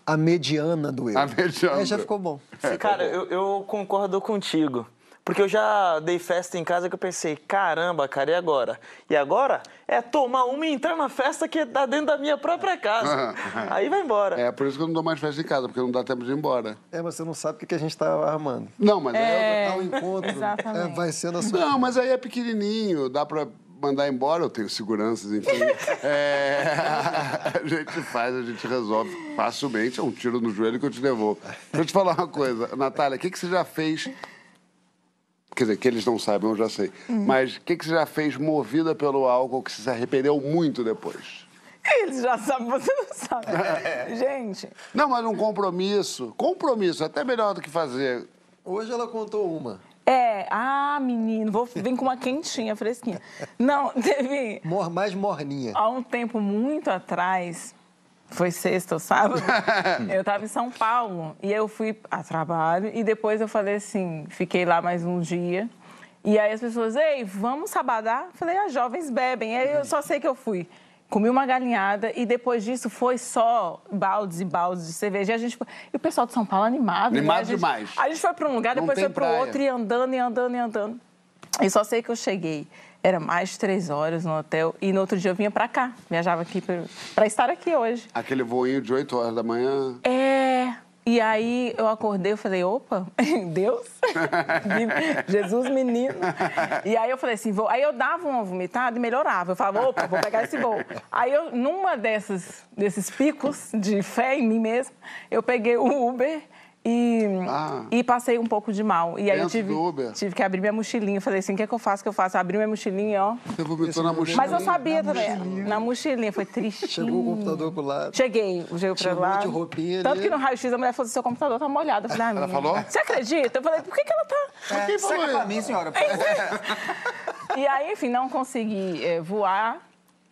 S5: a mediana do eu.
S1: A mediana
S5: Aí já ficou bom.
S9: Cara, eu, eu concordo contigo. Porque eu já dei festa em casa que eu pensei, caramba, cara, e agora? E agora é tomar uma e entrar na festa que tá dentro da minha própria casa. Aí vai embora.
S1: É por isso que eu não dou mais festa em casa, porque não dá tempo de ir embora.
S5: É, mas você não sabe o que que a gente está armando.
S1: Não, mas
S2: É,
S5: Tá o encontro.
S2: exatamente.
S5: é, vai ser na sua.
S1: Não, mas aí é pequenininho, dá pra mandar embora, eu tenho seguranças, enfim. É, a gente faz, a gente resolve facilmente, é um tiro no joelho que eu te devolvo. Deixa eu te falar uma coisa, Natália, o que, que você já fez? Quer dizer, que eles não sabem, eu já sei. Mas o que, que você já fez movida pelo álcool que você se arrependeu muito depois?
S2: Eles já sabem, você não sabe. Gente,
S1: Não, mas um compromisso. Compromisso, até melhor do que fazer.
S5: Hoje ela contou uma.
S2: É. Ah, menino, vou vir com uma quentinha, fresquinha. Não, teve.
S5: Mor- mais morninha.
S2: Há um tempo muito atrás, foi sexta ou sábado, eu estava em São Paulo e eu fui a trabalho e depois eu falei assim, fiquei lá mais um dia. E aí as pessoas, ei, vamos sabadar? Falei, as jovens bebem. Aí eu só sei que eu fui. Comi uma galinhada e depois disso foi só baldes e baldes de cerveja. E, a gente foi... e o pessoal de São Paulo animado. né?
S1: Animado
S2: A gente-
S1: demais.
S2: A gente foi para um lugar, depois foi para o outro e andando e andando e andando. E só sei que eu cheguei. Era mais de três horas no hotel. E no outro dia eu vinha pra cá. Viajava aqui pra, pra estar aqui hoje.
S1: Aquele voinho de 8 horas da manhã.
S2: É. E aí eu acordei, eu falei, opa, Deus, Jesus menino. E aí eu falei assim, vou. Aí eu dava uma vomitada e melhorava. Eu falava, opa, vou pegar esse voo. Aí eu, numa dessas, desses picos de fé em mim mesmo, eu peguei o Uber e, e passei um pouco de mal. E aí eu tive, tive que abrir minha mochilinha. Falei assim, o que, é que eu faço? O que eu faço? Abri minha mochilinha, ó.
S1: Você vomitou na mochila.
S2: Mas eu sabia também. Na mochilinha, foi tristinho.
S5: Chegou o computador pro lado.
S2: Cheguei, cheguei
S5: Tinha
S2: pra lá.
S5: monte de roupinha
S2: Tanto
S5: ali.
S2: que no raio-x a mulher falou: seu computador tá molhado. Eu falei, ah,
S1: Ela falou?
S2: Você acredita? Eu falei, por que, que ela tá.
S4: É,
S1: Quem falou
S4: pra mim, senhora.
S2: E aí, enfim, não consegui eh, voar.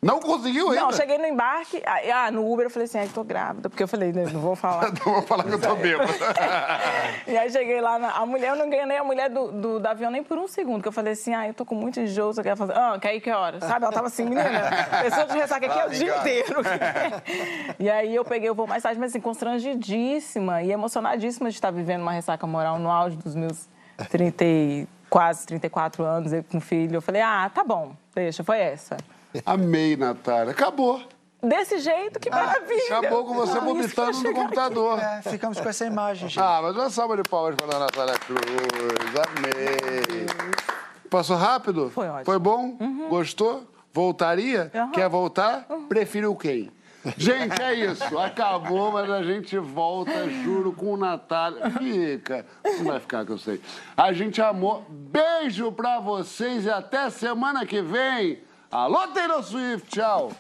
S1: Não conseguiu ainda?
S2: Não, cheguei no embarque. aí, Ah, no Uber eu falei assim, ai, tô grávida. Porque eu falei, não vou falar.
S1: Não vou falar que eu tô bêbado.
S2: E aí cheguei lá, na, a mulher, eu não ganhei a mulher do, do, do avião nem por um segundo, que eu falei assim, ah, eu tô com muito enjoo, você quer fazer? Ah, quer ir que hora? Sabe? Ela tava assim, menina, pessoa de ressaca aqui é o dia inteiro. e aí eu peguei o voo mais tarde, mas assim, constrangidíssima e emocionadíssima de estar vivendo uma ressaca moral no auge dos meus 30 e, quase 34 anos, eu com filho. Eu falei, ah, tá bom, deixa, foi essa.
S1: Amei, Natália. Acabou.
S2: Desse jeito, que maravilha.
S1: Acabou com você
S2: Ah,
S1: vomitando no computador.
S4: É, ficamos com essa imagem, gente.
S1: Ah, mas uma salva de palmas para a Natália Cruz. Amei. Passou rápido?
S2: Foi ótimo.
S1: Foi bom? Gostou? Voltaria?
S2: Uhum.
S1: Quer voltar? Prefiro quem? Gente, é isso. Acabou, mas a gente volta, juro, com o Natália. Fica. Não vai ficar, que eu sei. A gente amou. Beijo pra vocês e até semana que vem. Alô, Taylor Swift. Tchau.